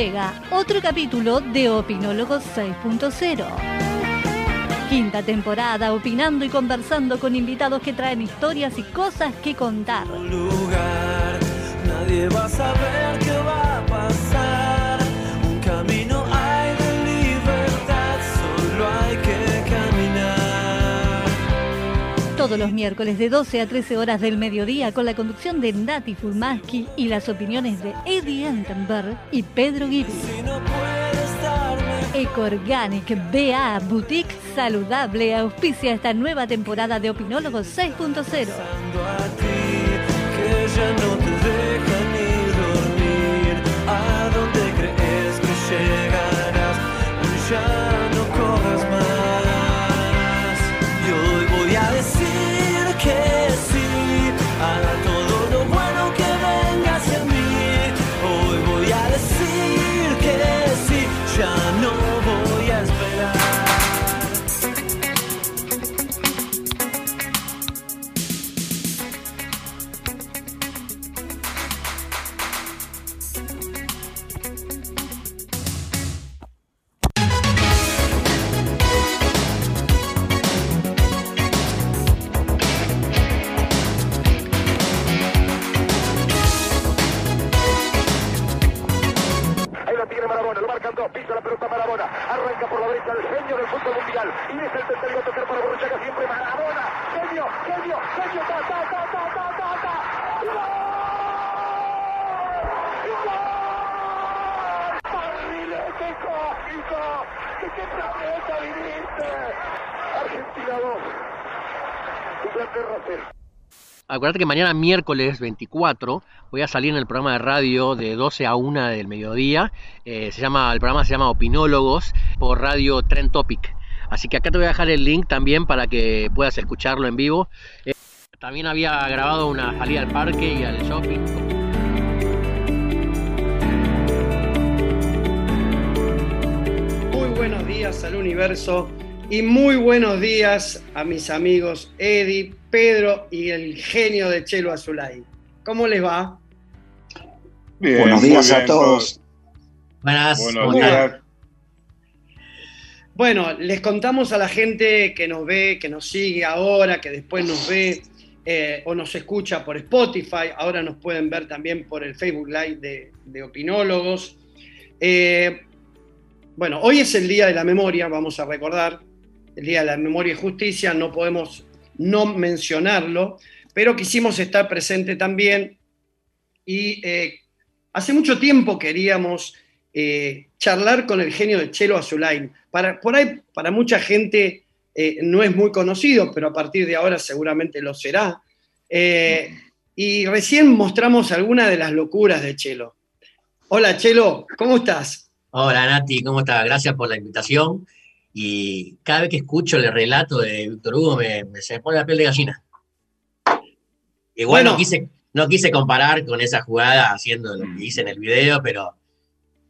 Llega otro capítulo de Opinólogos 6.0. Quinta temporada, opinando y conversando con invitados que traen historias y cosas que contar. lugar, nadie va a saber qué va a pasar. Todos los miércoles de 12 a 13 horas del mediodía con la conducción de Nati Fulmaski y las opiniones de Eddie Entenberg y Pedro Guiri. Ecoorganic BA Boutique Saludable auspicia esta nueva temporada de Opinólogos 6.0. pensando a ti, que ya no más. A decir que sí a todo Acuérdate que mañana miércoles 24 voy a salir en el programa de radio de 12 a 1 del mediodía. Eh, se llama, el programa se llama Opinólogos por Radio Trend Topic. Así que acá te voy a dejar el link también para que puedas escucharlo en vivo. Eh, también había grabado una salida al parque y al shopping. Muy buenos días al universo y muy buenos días a mis amigos Eddie, Pedro y el genio de Chelo Azulay. ¿Cómo les va? Bien, Buenos días a todos. Buenas, Buenos días. Bueno, les contamos a la gente que nos ve, que nos sigue ahora, que después nos ve eh, o nos escucha por Spotify, ahora nos pueden ver también por el Facebook Live de, de Opinólogos. Eh, bueno, hoy es el Día de la Memoria, vamos a recordar, el Día de la Memoria y Justicia, no podemos no mencionarlo, pero quisimos estar presente también y eh, hace mucho tiempo queríamos eh, charlar con el genio de Chelo Azulain. Para, por ahí, para mucha gente eh, no es muy conocido, pero a partir de ahora seguramente lo será. Y recién mostramos algunas de las locuras de Chelo. Hola Chelo, ¿cómo estás? Hola Nati, ¿cómo estás? Gracias por la invitación. Y cada vez que escucho el relato de Víctor Hugo me, me- se me pone la piel de gallina. Igual Bueno. no, quise, no quise comparar con esa jugada haciendo lo que hice en el video, pero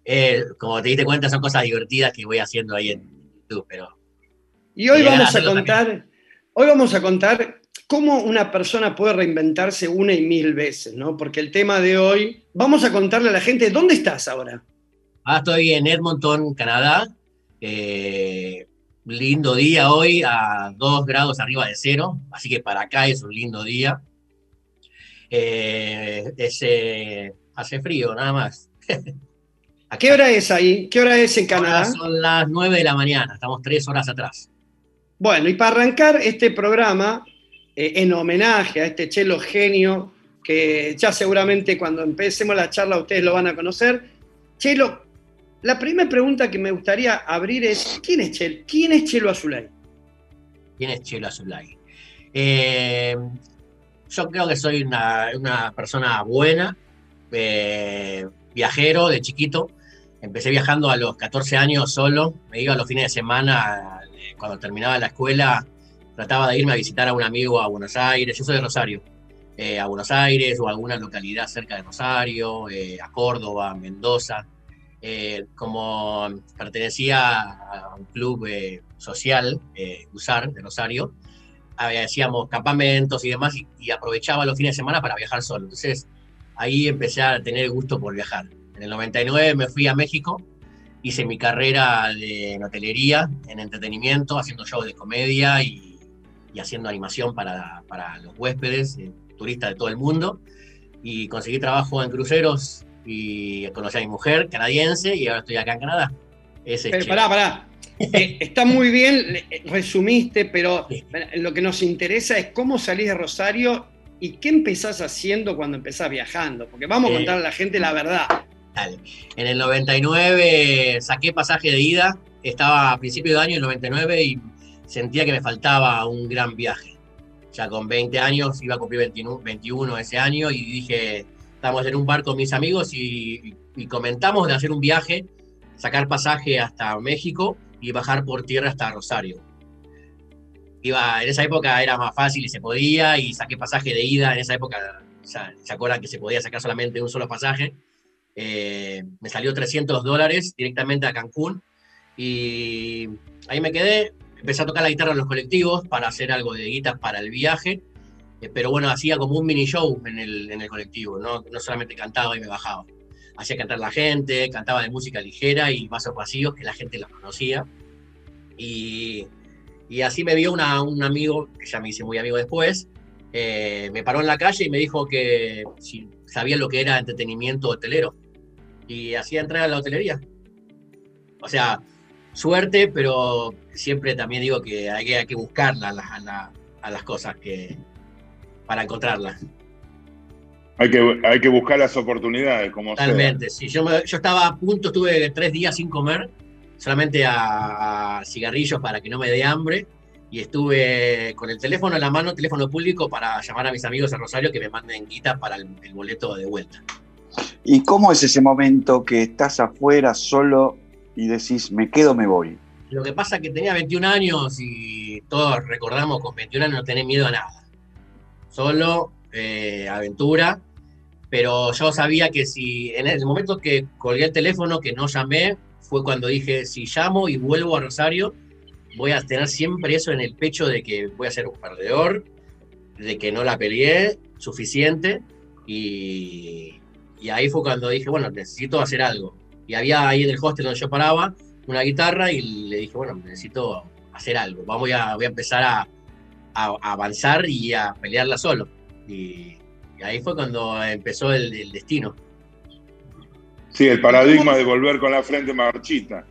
eh, como te diste cuenta son cosas divertidas que voy haciendo ahí en YouTube. Pero Y hoy vamos a contar, hoy vamos a contar cómo una persona puede reinventarse una y mil veces, ¿no? Porque el tema de hoy, vamos a contarle a la gente, ¿dónde estás ahora? ahora estoy en Edmonton, Canadá. Eh, lindo día hoy a 2 grados arriba de cero, así que para acá es un lindo día. Eh, es, eh, hace frío, nada más. ¿A qué hora es ahí? ¿Qué hora es en Canadá? Ahora son las 9 de la mañana, estamos tres horas atrás. Bueno, y para arrancar este programa, en homenaje a este chelo genio, que ya seguramente cuando empecemos la charla ustedes lo van a conocer. Chelo, la primera pregunta que me gustaría abrir es, ¿quién es Chelo, ¿Quién es Chelo Azulay? ¿Quién es Chelo Azulay? Eh, yo creo que soy una, persona buena, eh, viajero de chiquito. Empecé viajando a los 14 años solo, me iba a los fines de semana, eh, cuando terminaba la escuela, trataba de irme a visitar a un amigo a Buenos Aires, yo soy de Rosario, a Buenos Aires o a alguna localidad cerca de Rosario, a Córdoba, Mendoza. Como pertenecía a un club social, USAR, de Rosario, hacíamos campamentos y demás, y, aprovechaba los fines de semana para viajar solo. Entonces ahí empecé a tener gusto por viajar. En el 99 me fui a México, hice mi carrera de en hotelería, en entretenimiento, haciendo shows de comedia y, haciendo animación para, para los huéspedes, eh, turistas de todo el mundo. Y conseguí trabajo en cruceros y conocí a mi mujer canadiense y ahora estoy acá en Canadá. Ese Pero pará, pará. Eh, está muy bien, eh, resumiste, pero lo que nos interesa es cómo salís de Rosario y qué empezás haciendo cuando empezás viajando, porque vamos a contar a la gente la verdad. Dale. En el 99 saqué pasaje de ida, estaba a principio de año, el 99, y sentía que me faltaba un gran viaje. Ya con 20 años, iba a cumplir 21, 21 ese año, y dije, estamos en un bar con mis amigos y comentamos de hacer un viaje, sacar pasaje hasta México y bajar por tierra hasta Rosario. Iba, en esa época era más fácil y se podía, y saqué pasaje de ida. En esa época, ¿se acuerdan que se podía sacar solamente un solo pasaje? Eh, me salió 300 dólares directamente a Cancún y ahí me quedé. Empecé a tocar la guitarra en los colectivos para hacer algo de guitas para el viaje, eh, pero bueno, hacía como un mini show en el, en el colectivo, ¿no? no solamente cantaba y me bajaba hacía cantar la gente, cantaba de música ligera y vasos vacíos, que la gente lo conocía. Y, y así me vio una, un amigo, que ya me hice muy amigo después, eh, me paró en la calle y me dijo que si sabía lo que era entretenimiento hotelero. Y hacía entrar a la hotelería. O sea, suerte, pero siempre también digo que hay que, hay que buscarla a, a las cosas que, para encontrarlas. Hay que, hay que buscar las oportunidades, como Totalmente, sí. Yo, yo estaba a punto, estuve tres días sin comer, solamente a, cigarrillos para que no me dé hambre. Y estuve con el teléfono en la mano, teléfono público, para llamar a mis amigos a Rosario que me manden guita para el, boleto de vuelta. ¿Y cómo es ese momento que estás afuera solo y decís, me quedo, me voy? Lo que pasa es que tenía 21 años y todos recordamos con 21 años no tener miedo a nada. Solo, eh, aventura pero yo sabía que si en el momento que colgué el teléfono, que no llamé, fue cuando dije, si llamo y vuelvo a Rosario, voy a tener siempre eso en el pecho de que voy a ser un perdedor, de que no la peleé suficiente, y, y ahí fue cuando dije, bueno, necesito hacer algo. Y había ahí en el hostel donde yo paraba una guitarra y le dije, bueno, necesito hacer algo, vamos a, voy a empezar a, a, a avanzar y a pelearla solo. Y, y ahí fue cuando empezó el, destino. Sí, el paradigma de volver con la frente marchita.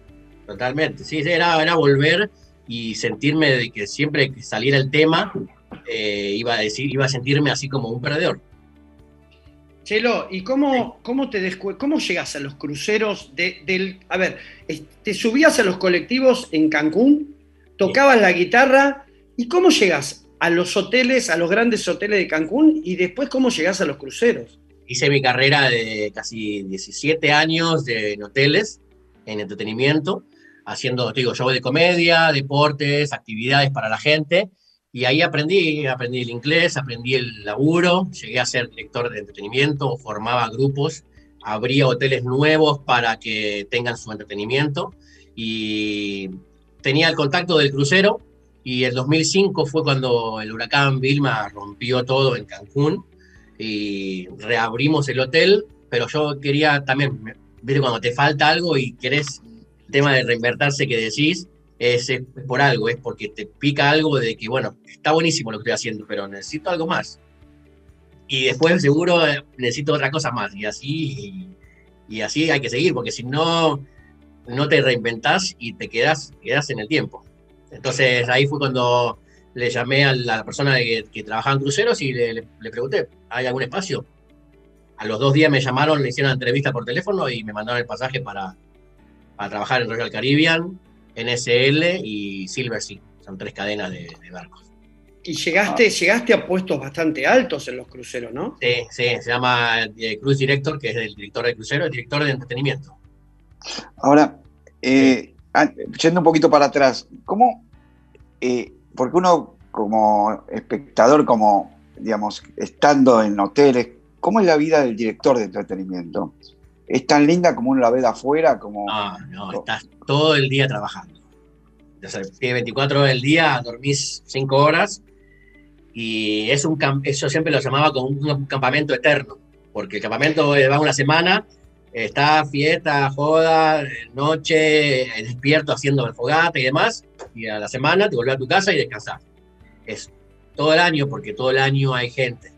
Totalmente, sí, era, era volver y sentirme de que siempre que saliera el tema eh, iba a decir, iba a sentirme así como un perdedor. Chelo, ¿y cómo, cómo te cómo llegas a los cruceros del. A ver, te subías a los colectivos en Cancún, tocabas la guitarra, ¿y cómo llegas a los hoteles, a los grandes hoteles de Cancún y después cómo llegás a los cruceros. Hice mi carrera de casi 17 años de, en hoteles, en entretenimiento, haciendo, digo, show de comedia, deportes, actividades para la gente. Y ahí aprendí, aprendí el inglés, aprendí el laburo, llegué a ser director de entretenimiento, formaba grupos, abría hoteles nuevos para que tengan su entretenimiento y tenía el contacto del crucero, y el 2005 fue cuando el huracán Vilma rompió todo en Cancún y reabrimos el hotel, pero yo quería también, ¿viste? Cuando te falta algo y querés el tema de reinvertirse que decís, es, es por algo, es porque te pica algo de que, bueno, está buenísimo lo que estoy haciendo, pero necesito algo más. Y después seguro necesito otra cosa más. Y así, y, y así hay que seguir, porque si no, no te reinventás y te quedas, quedas en el tiempo. Entonces ahí fue cuando le llamé a la persona que, que trabajaba en cruceros y le, le- le pregunté, ¿hay algún espacio? A los dos días me llamaron, le hicieron una entrevista por teléfono y me mandaron el pasaje para, para trabajar en Royal Caribbean, NSL y Silver Sea. Son tres cadenas de, de barcos. Y llegaste, llegaste a puestos bastante altos en los cruceros, ¿no? Sí, sí, se llama eh, Cruise Director, que es el director de crucero, el director de entretenimiento. Ahora, eh, ah, yendo un poquito para atrás, ¿cómo? eh, porque uno como espectador, como, digamos, estando en hoteles, ¿cómo es la vida del director de entretenimiento? ¿Es tan linda como uno la ve de afuera? Como... No, no, estás todo el día trabajando. O sea, tienes 24 horas del día, dormís 5 horas y es un eso siempre lo llamaba como un, un campamento eterno, porque el campamento eh, va una semana, está fiesta, joda, noche, eh, despierto haciendo fogata y demás, y a la semana te vuelves a tu casa y descansas. Es todo el año, porque todo el año hay gente.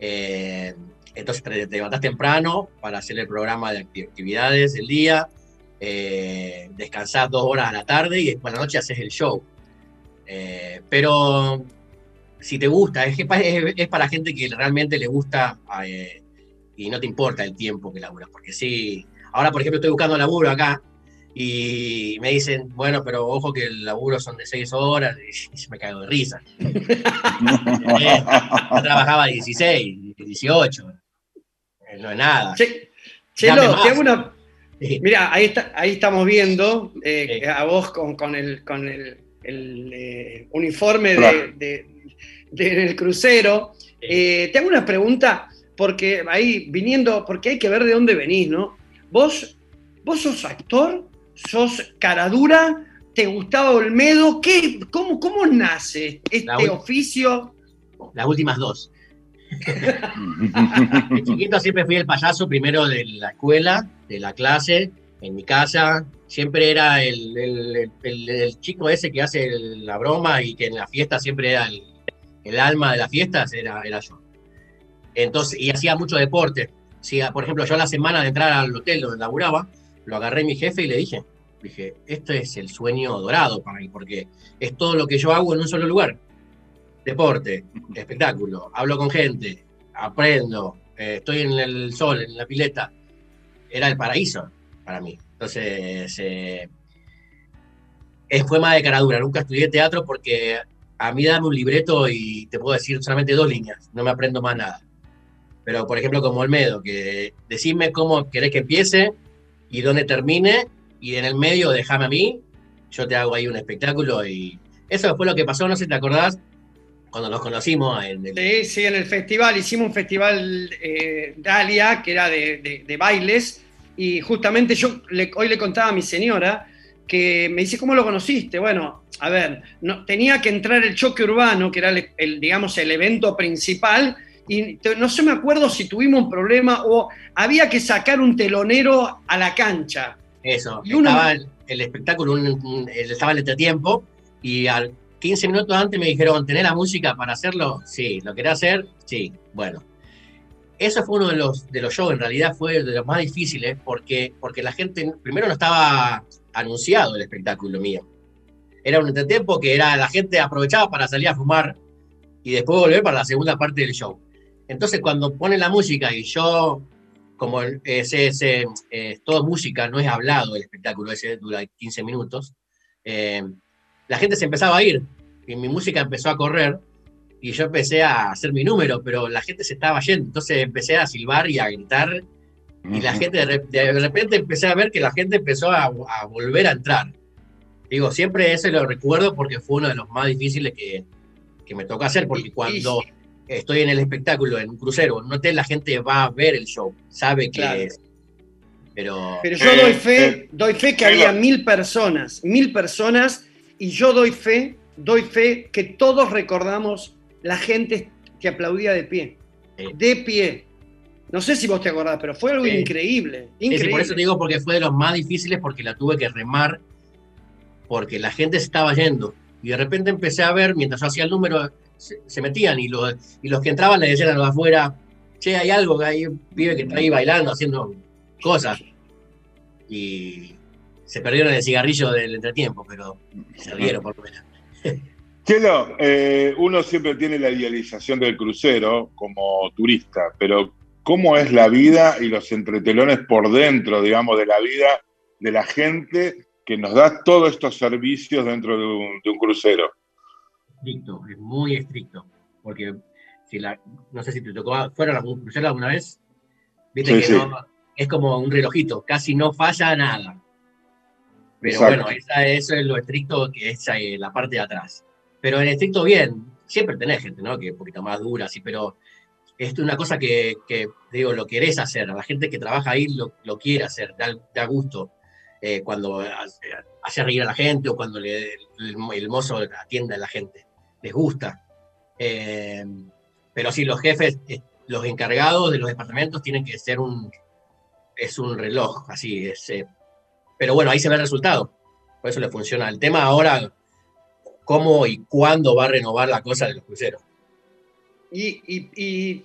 Eh, entonces te, levantás temprano para hacer el programa de acti- actividades del día, eh, descansás dos horas a la tarde y después a la noche haces el show. Eh, pero si te gusta, es, que es para gente que realmente le gusta eh, y no te importa el tiempo que laburas. Porque sí, ahora por ejemplo estoy buscando laburo acá y me dicen, bueno, pero ojo que el laburo son de seis horas y me cago de risa. Eh, yo trabajaba 16, 18, eh, no es nada. Che, Chelo, te hago una. Mira, ahí, está, ahí estamos viendo eh, a vos con, con el, con el, el, eh, uniforme de, Claro. de- de- del crucero. Eh, te hago una pregunta, porque ahí viniendo, porque hay que ver de dónde venís, ¿no? Vos, vos sos actor, sos cara dura, te gustaba Olmedo, ¿qué, cómo, ¿cómo nace este La oficio? Las últimas dos. De chiquito siempre fui el payaso primero de la escuela, de la clase, en mi casa. Siempre era el, el- el- el chico ese que hace el- la broma y que en la fiesta siempre era el, el alma de las fiestas, era, era yo. Entonces, y hacía mucho deporte. Por ejemplo, yo a la semana de entrar al hotel donde laburaba, lo agarré a mi jefe y le dije, dije, esto es el sueño dorado para mí, porque es todo lo que yo hago en un solo lugar. Deporte, espectáculo, hablo con gente, aprendo, eh, estoy en el sol, en la pileta. Era el paraíso para mí. Entonces, eh, fue más de cara dura. Nunca estudié teatro porque a mí dame un libreto y te puedo decir solamente dos líneas, no me aprendo más nada. Pero, por ejemplo, como Olmedo, que decime cómo querés que empiece y dónde termine, y en el medio déjame a mí, yo te hago ahí un espectáculo y eso fue lo que pasó, no sé si te acordás, cuando nos conocimos en el, Sí, sí, en el festival, hicimos un festival eh, Dalia, que era de, de- de bailes, y justamente yo le- hoy le contaba a mi señora que me dice, ¿cómo lo conociste? Bueno, a ver, no, tenía que entrar el choque urbano, que era el, el, digamos, el evento principal, y no sé, me acuerdo si tuvimos un problema o había que sacar un telonero a la cancha. Eso, Y estaba el, el espectáculo, un- un- el- estaba el entretiempo y al 15 minutos antes me dijeron, ¿tenés la música para hacerlo? Sí, ¿lo querés hacer? Sí, bueno. Eso fue uno de los, de los shows, en realidad fue de los más difíciles porque, porque la gente, primero no estaba anunciado el espectáculo mío. Era un entretiempo que era, la gente aprovechaba para salir a fumar y después volver para la segunda parte del show. Entonces cuando ponen la música y yo como ese, ese, eh, todo música, no es hablado el espectáculo, ese dura 15 minutos, eh, la gente se empezaba a ir y mi música empezó a correr y yo empecé a hacer mi número, pero la gente se estaba yendo, entonces empecé a silbar y a gritar y la gente de, re- de repente empecé a ver que la gente empezó a, a volver a entrar. Digo, siempre ese lo recuerdo porque fue uno de los más difíciles que, que me tocó hacer, porque cuando estoy en el espectáculo, en un crucero, un hotel, la gente va a ver el show, sabe que Claro. es. Pero, Pero yo Eh, doy fe, eh, doy fe que había mil personas, mil personas, y yo doy fe, doy fe que todos recordamos la gente que aplaudía de pie. Sí. De pie. No sé si vos te acordás, pero fue algo Sí. increíble. Sí, sí, Increíble. por eso te digo, porque fue de los más difíciles, porque la tuve que remar, porque la gente se estaba yendo. Y de repente empecé a ver, mientras yo hacía el número, se, metían y los, y los que entraban le decían a los afuera, che, hay algo, que hay un pibe que está ahí bailando, haciendo cosas. Y se perdieron el cigarrillo del entretiempo, pero se rieron por lo menos. Chelo, eh, uno siempre tiene la idealización del crucero como turista, pero ¿cómo es la vida y los entretelones por dentro, digamos, de la vida de la gente que nos da todos estos servicios dentro de un, de un crucero? Estricto, es muy estricto. Porque si la, no sé si te tocó, ¿fueron a crucero alguna vez? Viste Sí, que sí. no, es como un relojito, casi no falla nada. Pero Exacto. bueno, esa- eso es lo estricto que es eh, la parte de atrás. Pero en estricto bien, siempre tenés gente, ¿no? Que es un poquito más dura, sí, pero es una cosa que, que, digo, lo querés hacer. La gente que trabaja ahí lo, lo quiere hacer, da, da gusto. eh, cuando hace, hace reír a la gente o cuando le- el, el mozo atiende a la gente. Les gusta. Eh, pero sí, los jefes, eh, los encargados de los departamentos tienen que ser un, es un reloj, así es. eh, pero bueno, ahí se ve el resultado. Por eso le funciona. El tema ahora, cómo y cuándo va a renovar la cosa de los cruceros. Y, y- y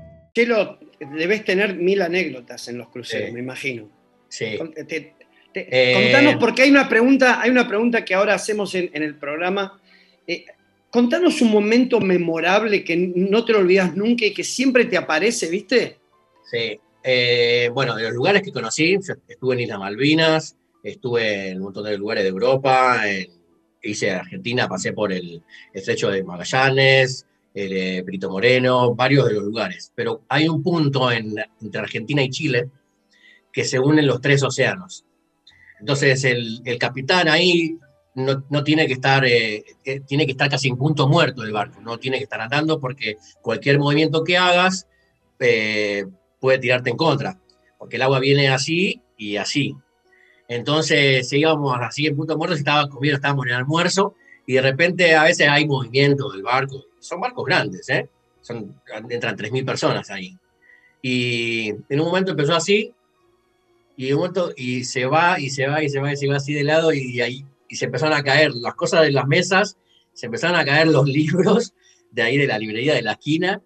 Chelo, debes tener mil anécdotas en los cruceros, Sí. me imagino. Sí. Con- te- te- Eh, Contanos, porque hay una pregunta, hay una pregunta que ahora hacemos en, en el programa. Eh, contanos un momento memorable que no te lo olvidas nunca y que siempre te aparece, ¿viste? Sí. Eh, bueno, de los lugares que conocí, yo estuve en Islas Malvinas, estuve en un montón de lugares de Europa, en- hice Argentina, pasé por el estrecho de Magallanes, el eh, Perito Moreno, varios de los lugares. Pero hay un punto en- entre Argentina y Chile que se unen los tres océanos. Entonces el, el capitán ahí no, no tiene que estar, eh, eh, tiene que estar casi en punto muerto del barco, no tiene que estar andando porque cualquier movimiento que hagas eh, puede tirarte en contra, porque el agua viene así y así. Entonces íbamos así en punto muerto, si estaba comiendo, estábamos en el almuerzo, y de repente a veces hay movimiento del barco. Son barcos grandes, ¿eh? Son, entran 3.000 personas ahí. Y en un momento empezó así, y en un momento, y se va, y se va, y se va, y se va así de lado, y ahí, y se empezaron a caer las cosas de las mesas, se empezaron a caer los libros de ahí de la librería de la esquina,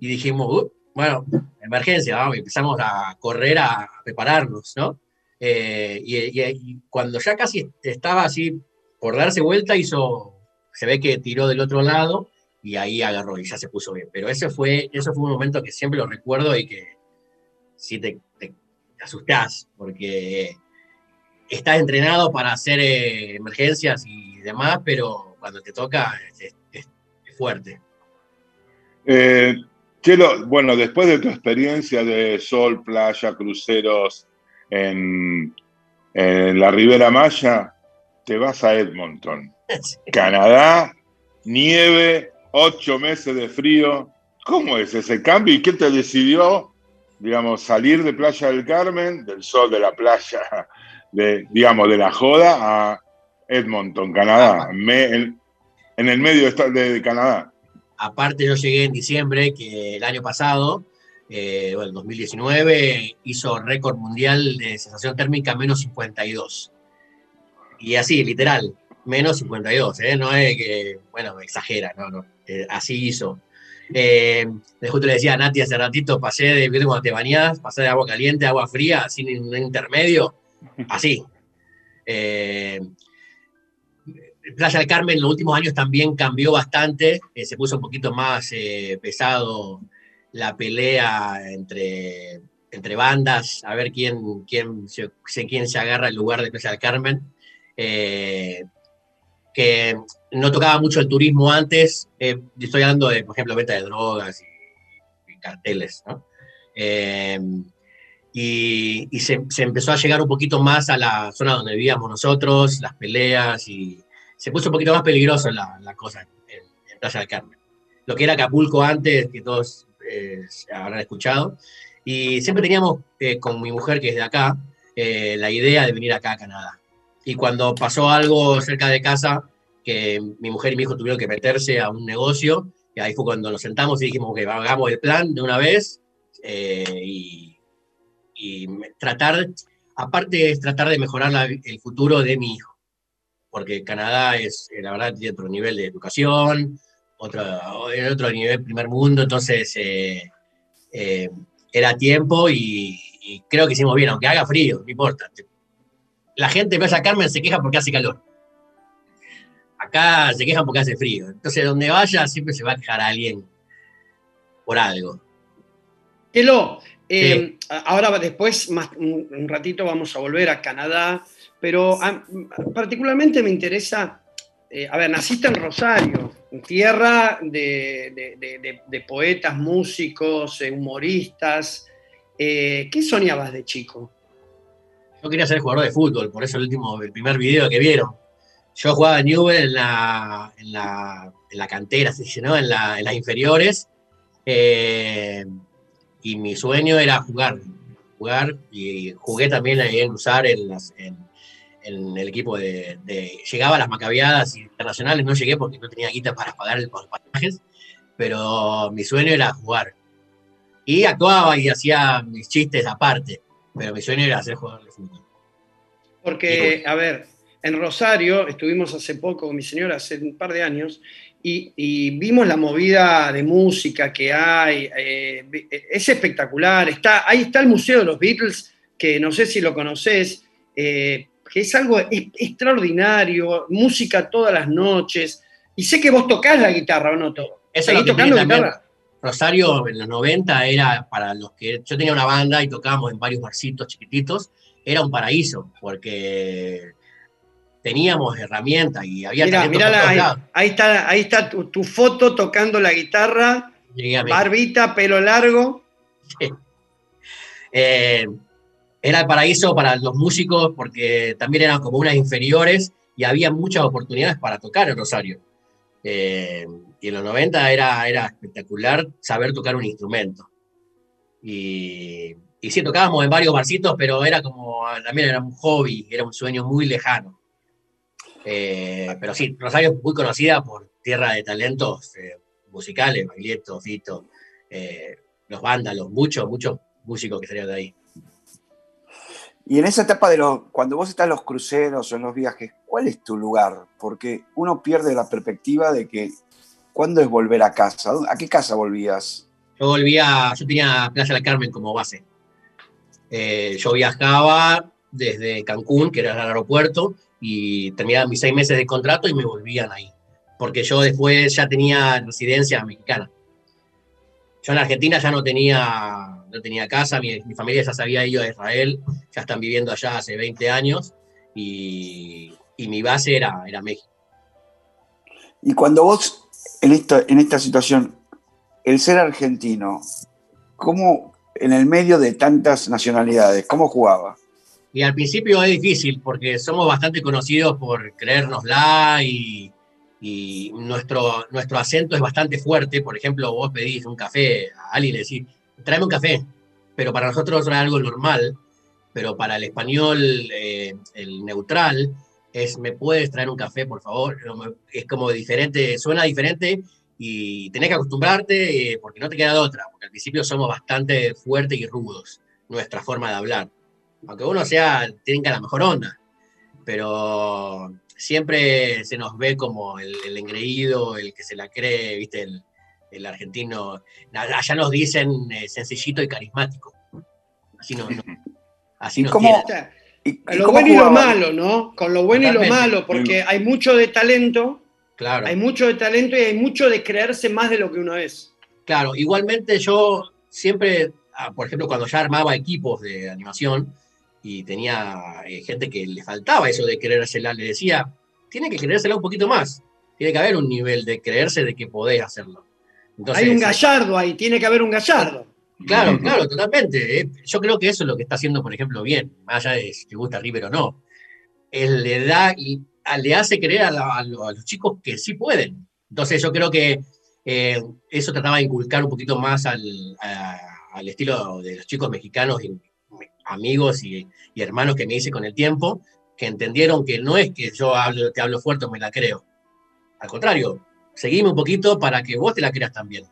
y dijimos, "Uh, bueno, emergencia, vamos, y empezamos a correr a prepararnos, ¿no? Eh, y, y- y cuando ya casi estaba así por darse vuelta, hizo, se ve que tiró del otro lado y ahí agarró y ya se puso bien. Pero ese fue, eso fue un momento que siempre lo recuerdo y que sí te, te- asustás, porque estás entrenado para hacer eh, emergencias y demás, pero cuando te toca es, es- es fuerte. Eh, Chelo, bueno, después de tu experiencia de sol, playa, cruceros en, en la Ribera Maya, te vas a Edmonton, Canadá, nieve, ocho meses de frío. ¿Cómo es ese cambio y qué te decidió, digamos, salir de Playa del Carmen, del sol de la playa, de, digamos, de la joda, a Edmonton, Canadá, en, el medio de, de- de Canadá. Aparte, yo llegué en diciembre, que el año pasado, eh, bueno, 2019, hizo récord mundial de sensación térmica menos 52. Y así, literal, menos 52, ¿eh? No es que, bueno, exagera, no, no. Eh, así hizo. Eh, justo le decía a Nati hace ratito, pasé de, ¿viste cuando te bañás, pasé de agua caliente a agua fría, sin un intermedio, así. Eh, Playa del Carmen en los últimos años también cambió bastante, eh, se puso un poquito más eh, pesado la pelea entre, entre bandas, a ver quién, quién, se, quién se agarra el lugar de Playa del Carmen. Que no tocaba mucho el turismo antes, eh, estoy hablando de, por ejemplo, venta de drogas y, y carteles, ¿no? Eh, y y se, se empezó a llegar un poquito más a la zona donde vivíamos nosotros, las peleas, y se puso un poquito más peligroso la, la cosa en, en Playa del Carmen. Lo que era Acapulco antes, que todos eh, habrán escuchado. Y siempre teníamos eh, con mi mujer, que es de acá, eh, la idea de venir acá a Canadá. Y cuando pasó algo cerca de casa, que mi mujer y mi hijo tuvieron que meterse a un negocio, y ahí fue cuando nos sentamos y dijimos que hagamos el plan de una vez eh, y, y tratar, aparte es tratar de mejorar el futuro de mi hijo, porque Canadá es, eh, la verdad, tiene otro nivel de educación, otro, otro nivel primer mundo, entonces eh, era tiempo y, y creo que hicimos bien, aunque haga frío, no importa. La gente de Playa Carmen se queja porque hace calor. Acá se quejan porque hace frío. Entonces, donde vaya, siempre se va a quejar a alguien por algo. Elo, eh, ahora después, más, un, ratito, vamos a volver a Canadá, pero a- particularmente me interesa, eh, a ver, naciste en Rosario, tierra de, de- de- de- de poetas, músicos, humoristas. Eh, ¿Qué soñabas de chico? Yo quería ser jugador de fútbol, por eso el último, el primer video que vieron. Yo jugaba en Newell en la, en la, en la cantera, dice, ¿no? En, la- en las inferiores. eh, y mi sueño era jugar. Jugar y jugué también en usar en, las, en, en el equipo de, de- Llegaba a las macabiadas internacionales, no llegué porque no tenía guita para pagar los pasajes, pero mi sueño era jugar. Y actuaba y hacía mis chistes aparte, pero mi sueño era ser jugador de fútbol. Porque, a ver, en Rosario estuvimos hace poco con mi señora, hace un par de años, y, y vimos la movida de música que hay. eh, vi- es espectacular. Está, ahí está el Museo de los Beatles, que no sé si lo conoces, eh, que es algo es- extraordinario, música todas las noches. Y sé que vos tocás la guitarra, ¿o no? todo? Eso es ¿Seguís lo que tocando guitarra? Rosario en los 90 era para los que. Yo tenía una banda y tocábamos en varios barcitos chiquititos. Era un paraíso, porque teníamos herramientas y había Mirá, talento mirá por la- todos ahí, está, ahí está tu, tu foto tocando la guitarra, barbita, pelo largo. Eh, era el paraíso para los músicos porque también eran como unas inferiores y había muchas oportunidades para tocar en Rosario. Eh, y en los 90 era, era espectacular saber tocar un instrumento. Y, y sí, tocábamos en varios barcitos, pero era como, también era un hobby, era un sueño muy lejano. Eh, pero sí, Rosario es muy conocida por tierra de talentos eh, musicales, Baglietto, Fito, eh, los vándalos, muchos, muchos músicos que salieron de ahí. Y en esa etapa de los, cuando vos estás en los cruceros o en los viajes, ¿cuál es tu lugar? Porque uno pierde la perspectiva de que ¿cuándo es volver a casa? ¿A qué casa volvías? Yo volvía, yo tenía Playa del Carmen como base. Eh, yo viajaba desde Cancún, que era el aeropuerto, y terminaba mis seis meses de contrato y me volvían ahí. Porque yo después ya tenía residencia mexicana. Yo en Argentina ya no tenía, no tenía casa, mi, mi familia ya se había ido a Israel, ya están viviendo allá hace 20 años, y, y mi base era, era México. Y cuando vos, en esta, en esta situación, el ser argentino, ¿cómo en el medio de tantas nacionalidades, cómo jugaba? Y al principio es difícil porque somos bastante conocidos por creérnosla y, y nuestro, nuestro acento es bastante fuerte. Por ejemplo, vos pedís un café a alguien y le decís, tráeme un café. Pero para nosotros era algo normal, pero para el español, eh, el neutral, es, ¿me puedes traer un café, por favor? Es como diferente, suena diferente y tenés que acostumbrarte eh, porque no te queda de otra, porque al principio somos bastante fuertes y rudos, nuestra forma de hablar. Aunque uno sea, tenga la mejor onda, pero siempre se nos ve como el, el engreído, el que se la cree, ¿viste? El, el argentino. Allá nos dicen eh, sencillito y carismático. Así no, no- así ¿Y nos cómo- tienen. ¿Y, y lo bueno y lo malo, ¿no? Con lo bueno y lo malo, porque hay mucho de talento, Claro. hay mucho de talento y hay mucho de creerse más de lo que uno es. Claro, igualmente yo siempre, ah, por ejemplo, cuando ya armaba equipos de animación y tenía eh, gente que le faltaba eso de creérsela, le decía, tiene que creérsela un poquito más. Tiene que haber un nivel de creerse de que podés hacerlo. Entonces, hay un gallardo ahí, tiene que haber un gallardo. Claro, claro, totalmente. eh. Yo creo que eso es lo que está haciendo, por ejemplo, bien, más allá de si te gusta River o no. Él le da y a- le hace creer a, la- a lo- a los chicos que sí pueden. Entonces yo creo que eh, eso trataba de inculcar un poquito más al, al estilo de los chicos mexicanos y amigos y, y hermanos que me hice con el tiempo, que entendieron que no es que yo hablo, te hablo fuerte o me la creo. Al contrario, seguime un poquito para que vos te la creas también.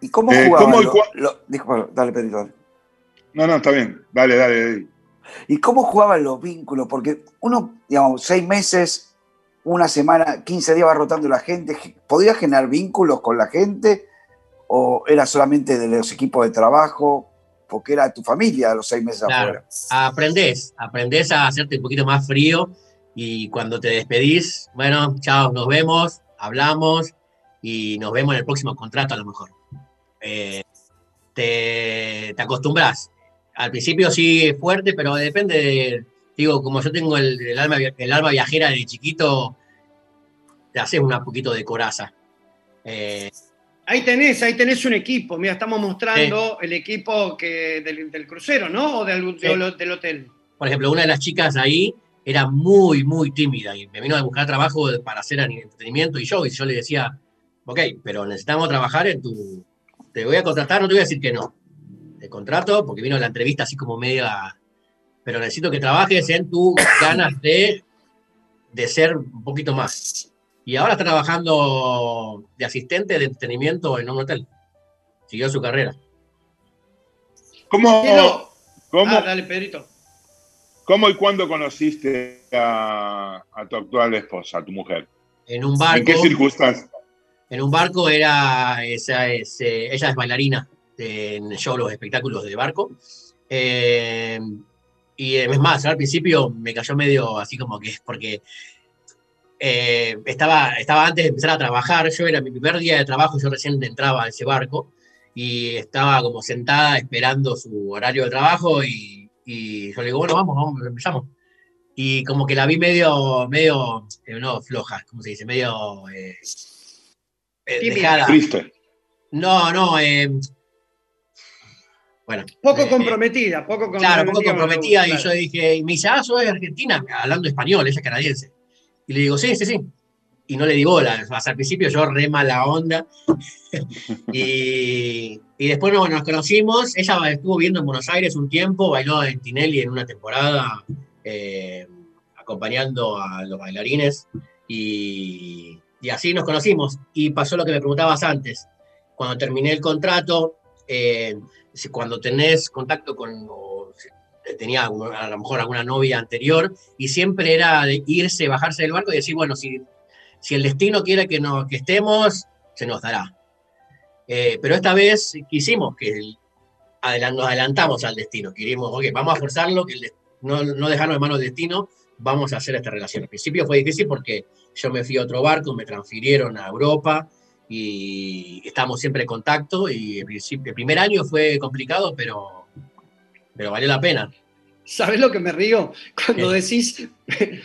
¿Y cómo Eh, jugaban? ¿cómo lo- lo- dijo, dale, Pedrito. dale. No, no, está bien. Dale, dale. dale. ¿Y cómo jugaban los vínculos? Porque uno, digamos, seis meses, una semana, 15 días va rotando la gente. ¿Podías generar vínculos con la gente? ¿O era solamente de los equipos de trabajo? Porque era tu familia los seis meses Claro. afuera. aprendés, aprendés a hacerte un poquito más frío y cuando te despedís, bueno, chao, nos vemos, hablamos y nos vemos en el próximo contrato a lo mejor. Eh, te, te acostumbras. Al principio sí es fuerte, pero depende de, digo, como yo tengo el, el alma, el alma viajera de chiquito, te haces un poquito de coraza. Eh, Ahí tenés, ahí tenés un equipo. Mira, estamos mostrando el equipo que, del, del crucero, ¿no? O del, Sí. del- del hotel. por ejemplo, una de las chicas ahí era muy, muy tímida y me vino a buscar trabajo para hacer entretenimiento y yo, y yo le decía, ok, pero necesitamos trabajar en tu... Te voy a contratar, no te voy a decir que no. Te contrato porque vino la entrevista así como media... Pero necesito que trabajes en tus ganas de, de ser un poquito más. Y ahora está trabajando de asistente de entretenimiento en un hotel. Siguió su carrera. ¿Cómo, cómo, Ah, dale, Pedrito. cómo y cuándo conociste a, a tu actual esposa, a tu mujer? En un barco. ¿En qué circunstancias? En un barco era, esa es, eh, ella es bailarina en los espectáculos de barco. Eh, y eh, es más, al principio me cayó medio así como que es porque eh, estaba, estaba antes de empezar a trabajar, yo era mi primer día de trabajo, yo recién entraba a ese barco y estaba como sentada esperando su horario de trabajo y, y yo le digo, bueno, vamos, vamos, empezamos. Y como que la vi medio, medio, eh, no, floja, ¿cómo se dice? Medio... eh, eh, dejada. Triste. No, no, eh, bueno. Poco eh, comprometida, poco comprometida. Claro, poco comprometida. Y yo dije, y me dice, ah, soy argentina, hablando español, ella es canadiense. Y le digo, sí, sí, sí. Y no le di bola. O sea, al principio yo re mala onda. y, y después no, nos conocimos. Ella estuvo viendo en Buenos Aires un tiempo, bailó en Tinelli en una temporada, eh, acompañando a los bailarines. Y, y así nos conocimos. Y pasó lo que me preguntabas antes. Cuando terminé el contrato, eh, cuando tenés contacto con, o tenía a lo mejor alguna novia anterior, y siempre era irse, bajarse del barco y decir, bueno, si, si el destino quiere que, no, que estemos, se nos dará. Eh, pero esta vez quisimos que nos adelantamos al destino, queríamos, ok, vamos a forzarlo, que no, no dejarnos de mano el destino, vamos a hacer esta relación. Al principio fue difícil porque yo me fui a otro barco, me transfirieron a Europa, y estamos siempre en contacto y el, primer año fue complicado, pero, pero valió la pena. ¿Sabes lo que me río? Cuando decís,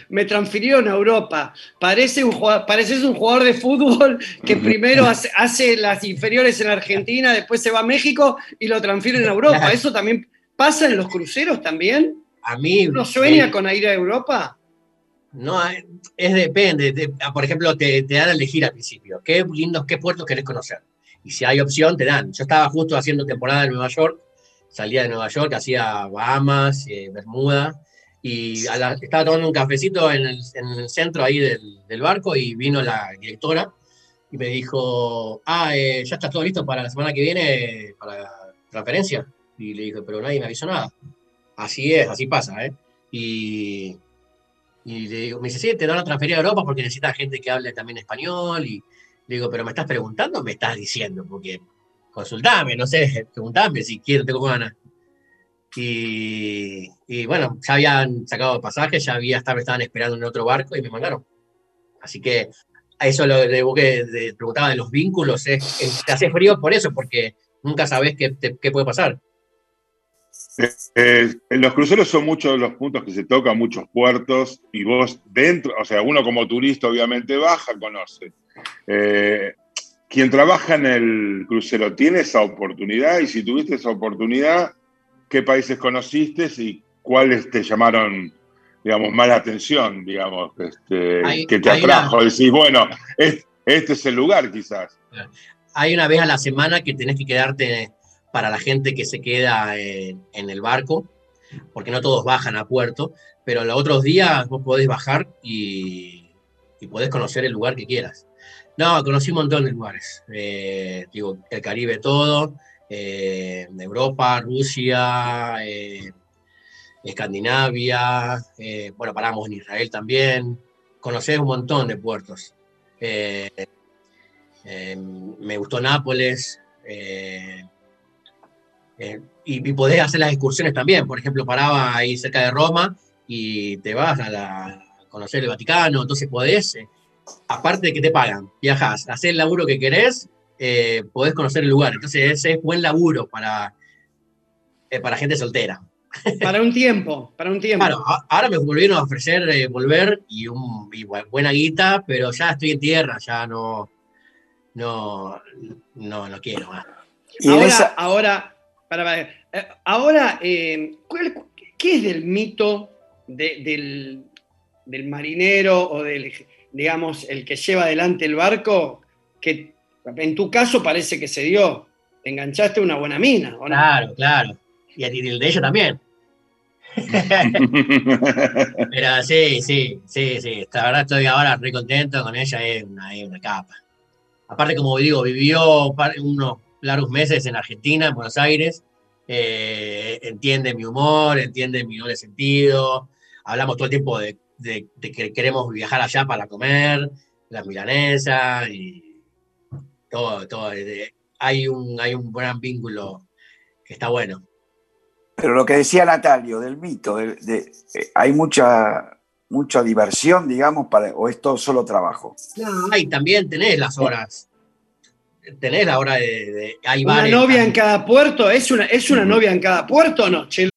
me transfirieron a Europa. Parece un jugador, pareces un jugador de fútbol que primero hace, hace las inferiores en Argentina, después se va a México y lo transfieren a Europa. ¿Eso también pasa en los cruceros también? A mí... ¿Uno sueña eh, con ir a Europa? No, eh, es depende. de- ah, por ejemplo, te, te dan a elegir al principio. ¿Qué lindos, qué puertos querés conocer? Y si hay opción, te dan. Yo estaba justo haciendo temporada en Nueva York, salía de Nueva York, hacía Bahamas, eh, Bermuda, Y a la- estaba tomando un cafecito en el, en el centro ahí del, del barco y vino la directora y me dijo, ah, eh, ya está todo listo para la semana que viene, para la transferencia. Y le dije, pero nadie me avisó nada. Así es, así pasa, ¿eh? Y, y le digo, me dice, sí, te dan a transferir a Europa porque necesitas gente que hable también español. Y le digo, pero me estás preguntando, me estás diciendo, porque consultame, no sé, preguntame si quiero, tengo ganas. Y, y bueno, ya habían sacado el pasaje, ya había, estaba- estaban esperando en otro barco y me mandaron. Así que a eso lo de, que de- preguntaba de los vínculos, es- te hace frío por eso, porque nunca sabes qué, te- qué puede pasar. Eh, los cruceros son muchos los puntos que se tocan, muchos puertos, y vos dentro, o sea, uno como turista obviamente baja, conoce. Eh, quien trabaja en el crucero tiene esa oportunidad, y si tuviste esa oportunidad, ¿qué países conociste y cuáles te llamaron, digamos, más la atención, digamos, este, Hay- que te una- atrajo? Decís, bueno, es- este es el lugar quizás. Hay una vez a la semana que tenés que quedarte para la gente que se queda en, en el barco, porque no todos bajan a puerto, pero los otros días vos podés bajar y, podés conocer el lugar que quieras. No, conocí un montón de lugares. Eh, digo, el Caribe todo, eh, Europa, Rusia, eh, Escandinavia, eh, bueno, paramos en Israel también. Conocés un montón de puertos. Eh, eh, me gustó Nápoles. Eh, y, y podés hacer las excursiones también. Por ejemplo, paraba ahí cerca de Roma y te vas a, la- a conocer el Vaticano. Entonces podés, eh, aparte de que te pagan, viajás, hacer el laburo que querés, eh, podés conocer el lugar. Entonces ese es buen laburo para, eh, para gente soltera. Para un tiempo, para un tiempo. Claro, a- ahora me volvieron a ofrecer eh, volver y, un, y bu- buena guita, pero ya estoy en tierra, ya no, no, no, no quiero más. Ahora, esa- ahora, para, para, eh, ahora eh, ¿cuál- ¿qué es del mito de- del, del marinero o del, digamos, el que lleva adelante el barco? Que en tu caso parece que se dio. Te enganchaste una buena mina, ¿o no? Claro, claro. Y el de ellos también. Pero sí, sí, sí, sí. La verdad estoy ahora re contento con ella, es una, es una capa. Aparte, como digo, vivió unos largos meses en Argentina, en Buenos Aires. eh, entiende mi humor, entiende mi doble sentido. Hablamos todo el tiempo de, de- de que queremos viajar allá para comer, las milanesas y todo, todo. de- hay, un, hay un gran vínculo que está bueno. Pero lo que decía Natalio del mito, de- de- eh, hay mucha, mucha diversión, digamos, para, o es todo solo trabajo. No, hay también tenés las horas. Tenés la hora de. de- hay ¿Una bares novia en cada puerto? ¿Es una, ¿Es una mm. novia en cada puerto o no? Che,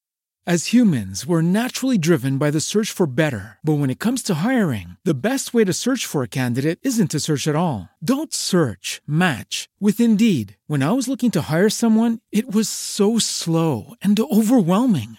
As humans, we're naturally driven by the search for better. But when it comes to hiring, the best way to search for a candidate isn't to search at all. Don't search, match with Indeed. When I was looking to hire someone, it was so slow and overwhelming.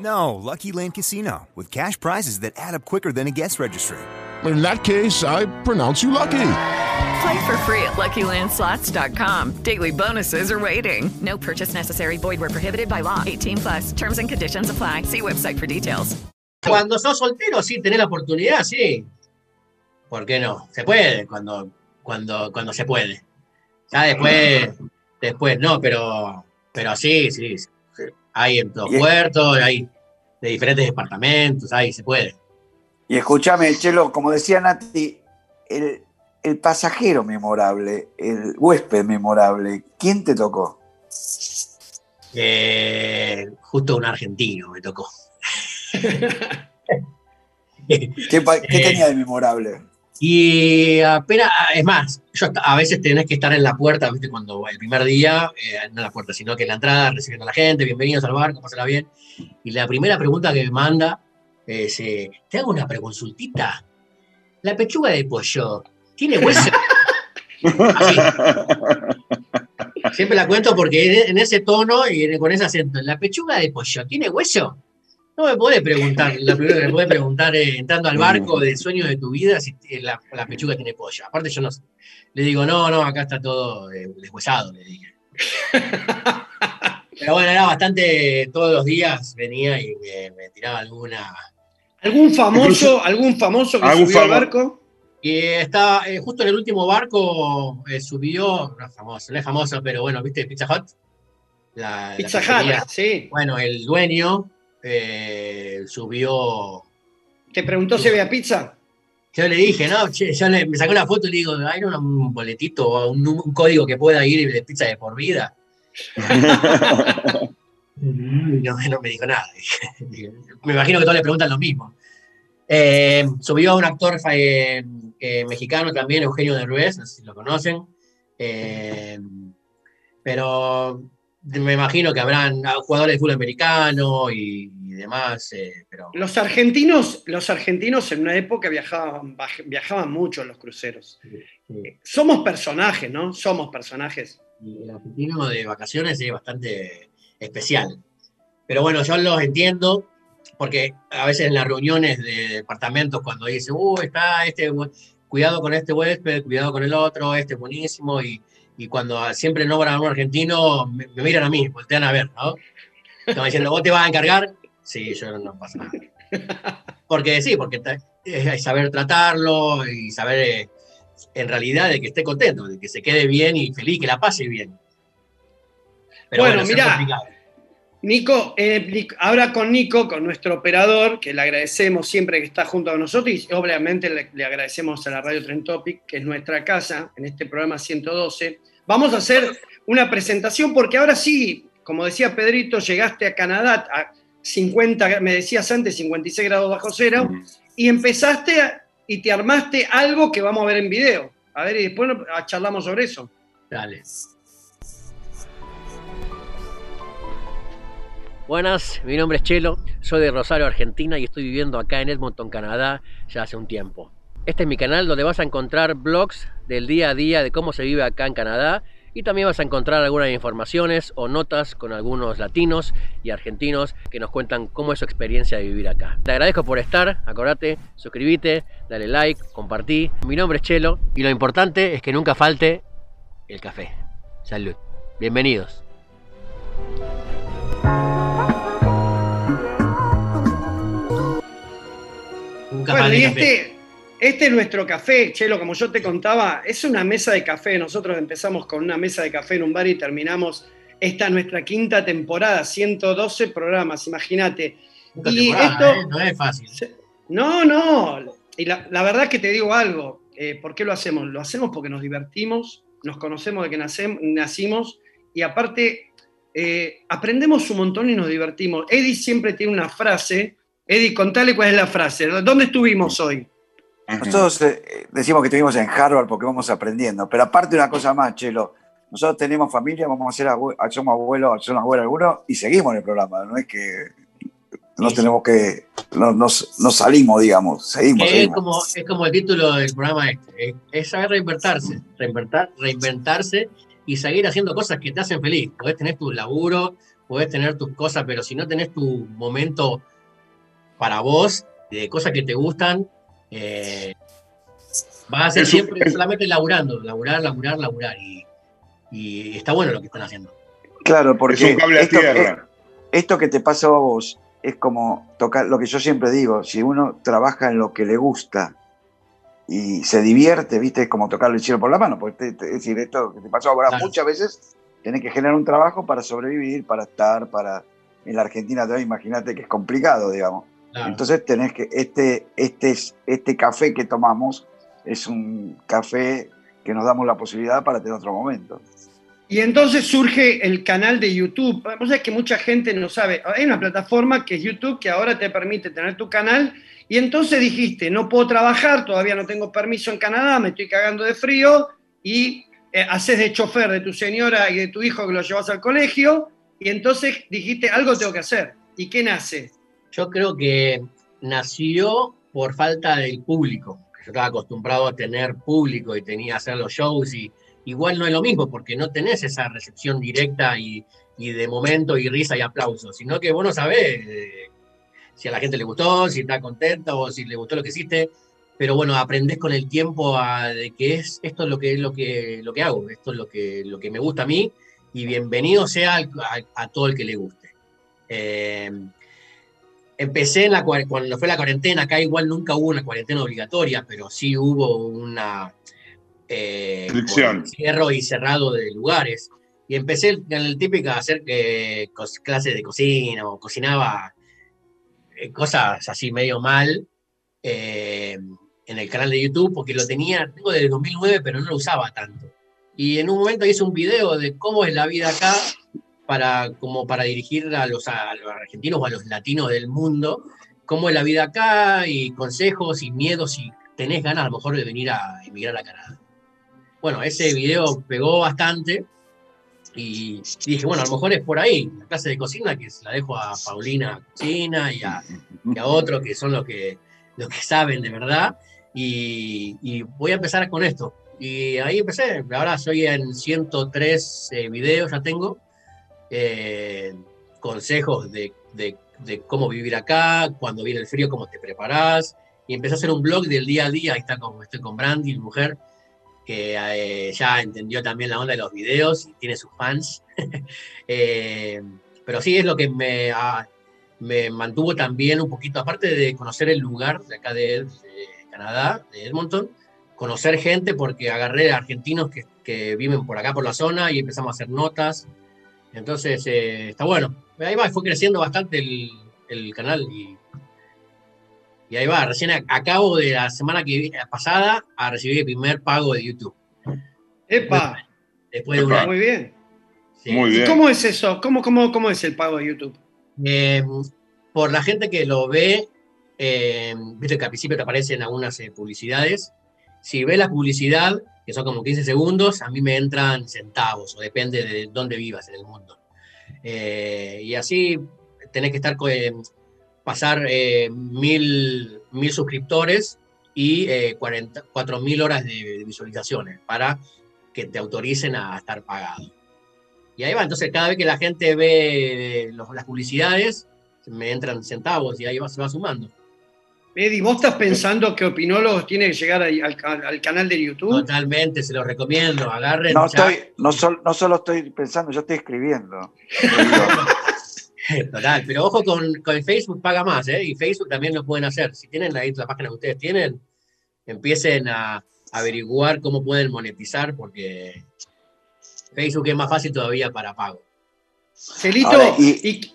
No, Lucky Land Casino, with cash prizes that add up quicker than a guest registry. In that case, I pronounce you lucky. Play for free at LuckyLandSlots.com. Daily bonuses are waiting. No purchase necessary. Void where prohibited by law. 18 plus. Terms and conditions apply. See website for details. Cuando sos soltero, sí, tenés la oportunidad, sí. ¿Por qué no? Se puede cuando, cuando, cuando se puede. Ya después, después no, pero, pero sí, sí. sí. Hay en todos puertos, hay de diferentes departamentos, ahí se puede. Y escúchame, Chelo, como decía Nati, el, el pasajero memorable, el huésped memorable, ¿quién te tocó? Eh, justo un argentino me tocó. ¿Qué, pa- qué Eh, tenía de memorable? Y apenas, es más, yo a veces tenés que estar en la puerta, ¿viste? Cuando el primer día, eh, no en la puerta, sino que en la entrada, recibiendo a la gente, bienvenidos al barco, pásala bien. Y la primera pregunta que me manda es, eh, te hago una preconsultita. La pechuga de pollo, ¿tiene hueso? Así. Siempre la cuento porque en ese tono y con ese acento. ¿La pechuga de pollo tiene hueso? No me podés preguntar, la primera que me podés preguntar eh, entrando al barco de sueño de tu vida si la, la pechuga tiene pollo. Aparte yo no sé. Le digo, no, no, acá está todo eh, deshuesado, le dije. Pero bueno, era bastante, todos los días venía y me, me tiraba alguna. ¿Algún famoso, algún famoso que ¿Algún subió al barco? Y estaba eh, justo en el último barco, eh, subió, no es famoso, no es famoso, pero bueno, ¿viste Pizza Hut? La- la Pizza pizzería. Hut, sí. Bueno, el dueño eh, subió. ¿Te preguntó si había pizza? Yo le dije, no, che, yo le- me sacó una foto y le digo, ¿hay un, boletito o un, un código que pueda ir de pizza de por vida? Y no, no me dijo nada. Me imagino que todos le preguntan lo mismo. Eh, subió un actor eh, eh, mexicano también, Eugenio Derbez, no sé si lo conocen. Eh, pero me imagino que habrán jugadores de fútbol americano y, y demás. eh, pero Los argentinos, los argentinos en una época viajaban, viajaban mucho en los cruceros. Eh, Somos personajes, ¿no? Somos personajes. y el argentino de vacaciones es bastante especial. Pero bueno, yo los entiendo, porque a veces en las reuniones de departamentos, cuando dice, uh, está este, cuidado con este huésped, cuidado con el otro, este es buenísimo, y, y cuando siempre nombran a un argentino, me, me miran a mí, voltean a ver, ¿no? Diciendo, ¿vos te vas a encargar? Sí, yo no pasa nada. Porque sí, porque es saber tratarlo y saber eh, en realidad de que esté contento, de que se quede bien y feliz, que la pase bien. Pero Bueno, bueno, complicado. Nico, eh, ahora con Nico, con nuestro operador, que le agradecemos siempre que está junto a nosotros y obviamente le, le agradecemos a la Radio Trend Topic, que es nuestra casa en este programa 112. Vamos a hacer una presentación porque ahora sí, como decía Pedrito, llegaste a Canadá a 50, me decías antes, 56 grados bajo cero, y empezaste a- y te armaste algo que vamos a ver en video. A ver, y después ah, charlamos sobre eso. Dale. Buenas, mi nombre es Chelo, soy de Rosario, Argentina y estoy viviendo acá en Edmonton, Canadá, ya hace un tiempo. Este es mi canal donde vas a encontrar blogs del día a día de cómo se vive acá en Canadá y también vas a encontrar algunas informaciones o notas con algunos latinos y argentinos que nos cuentan cómo es su experiencia de vivir acá. Te agradezco por estar, acordate, suscríbete, dale like, compartí. Mi nombre es Chelo y lo importante es que nunca falte el café. Salud. Bienvenidos. Nunca Bueno, café. Este, es nuestro café, Chelo, como yo te contaba, es una mesa de café. Nosotros empezamos con una mesa de café en un bar y terminamos esta nuestra quinta temporada, 112 programas, imagínate. Y esto, ¿eh? No es fácil. no, no, y la, la verdad que te digo algo, eh, ¿por qué lo hacemos? Lo hacemos porque nos divertimos, nos conocemos de que nacem- nacimos y aparte eh, aprendemos un montón y nos divertimos. Eddie siempre tiene una frase, Eddie, contale cuál es la frase, ¿dónde estuvimos hoy? Nosotros eh, decimos que estuvimos en Harvard porque vamos aprendiendo, pero aparte una cosa más, Chelo, nosotros tenemos familia, vamos a ser abue- somos abuelos, somos abuelos algunos y seguimos en el programa, no es que no tenemos que, no, nos, nos salimos, digamos, seguimos. Es seguimos. como, es como el título del programa este, es, es saber reinventarse, reinventar, reinventarse y seguir haciendo cosas que te hacen feliz. Podés tener tu laburo, podés tener tus cosas, pero si no tenés tu momento para vos, de cosas que te gustan, eh, vas a ser Eso- siempre es- solamente laburando, laburar, laburar, laburar. Y, y está bueno lo que están haciendo. Claro, porque Es un cable a esto, tierra. esto que te pasa a vos es como tocar, lo que yo siempre digo, si uno trabaja en lo que le gusta y se divierte, viste, es como tocarle el cielo por la mano, porque te- te- es decir, esto que te pasó ahora Claro. muchas veces, tenés que generar un trabajo para sobrevivir, para estar, para... En la Argentina de hoy, imagínate que es complicado, digamos. Claro. Entonces tenés que, este, este, es- este café que tomamos es un café que nos damos la posibilidad para tener otro momento. Y entonces surge el canal de YouTube. Vos sabés que mucha gente no sabe. Hay una plataforma que es YouTube que ahora te permite tener tu canal. Y entonces dijiste, no puedo trabajar, todavía no tengo permiso en Canadá, me estoy cagando de frío. Y eh, haces de chofer de tu señora y de tu hijo que lo llevas al colegio. Y entonces dijiste, algo tengo que hacer. ¿Y qué nace? Yo creo que nació por falta del público. Yo estaba acostumbrado a tener público y tenía que hacer los shows y igual no es lo mismo porque no tenés esa recepción directa y, y de momento y risa y aplauso, sino que vos no sabés eh, si a la gente le gustó, si está contenta o si le gustó lo que hiciste. Pero bueno, aprendés con el tiempo a, de que es esto es lo que lo que, lo que hago, esto es lo que, lo que me gusta a mí y bienvenido sea a todo el que le guste. Eh, empecé en la, cua- cuando fue la cuarentena, acá igual nunca hubo una cuarentena obligatoria, pero sí hubo una eh, cierro y cerrado de lugares. Y empecé en el típico a hacer eh, clases de cocina o cocinaba eh, cosas así medio mal eh, en el canal de YouTube porque lo tenía, tengo desde 2009, pero no lo usaba tanto. Y en un momento hice un video de cómo es la vida acá para, como para dirigir a los, argentinos o a los latinos del mundo, cómo es la vida acá y consejos y miedos si tenés ganas a lo mejor de venir a emigrar a Canadá. Bueno, ese video pegó bastante y dije, bueno, a lo mejor es por ahí, la clase de cocina que se la dejo a Paulina Cocina y a, a otros que son los que, los que saben de verdad y, y voy a empezar con esto. Y ahí empecé, ahora soy en 103 eh, videos, ya tengo, eh, consejos de, cómo vivir acá, cuando viene el frío, cómo te preparás. Y empecé a hacer un blog del día a día, ahí está con, estoy con Brandy, mi mujer, que eh, ya entendió también la onda de los videos y tiene sus fans. Eh, pero sí es lo que me, ah, mantuvo también un poquito, aparte de conocer el lugar de acá de, Canadá, de Edmonton, conocer gente porque agarré argentinos que, que viven por acá por la zona y empezamos a hacer notas. Entonces, eh, está bueno. Ahí va, fue creciendo bastante el, el canal y, y ahí va. Recién a- acabo de la semana que pasada a recibir el primer pago de YouTube. ¡Epa! Después de un año. Muy bien. Sí. Muy ¿Y bien. cómo es eso? ¿Cómo, cómo, ¿Cómo es el pago de YouTube? Eh, por la gente que lo ve, eh, viste que al principio te aparecen algunas eh, publicidades. Si ves la publicidad, que son como 15 segundos, a mí me entran centavos, o depende de dónde vivas en el mundo. Eh, y así tenés que estar eh, pasar eh, mil, mil suscriptores y eh, 40 4.000 horas de, de visualizaciones para que te autoricen a estar pagado. Y ahí va, entonces cada vez que la gente ve los- las publicidades, me entran centavos y ahí va, se va sumando. Eddie, ¿vos estás pensando que Opinólogos tiene que llegar al, al- al canal de YouTube? Totalmente, se los recomiendo, agarren. No, estoy, no, sol- no solo estoy pensando, yo estoy escribiendo. Total, pero ojo con, con Facebook paga más, ¿eh? Y Facebook también lo pueden hacer. Si tienen ahí la página que ustedes tienen, empiecen a averiguar cómo pueden monetizar, porque Facebook es más fácil todavía para pago. Celito, Ahora, y, y-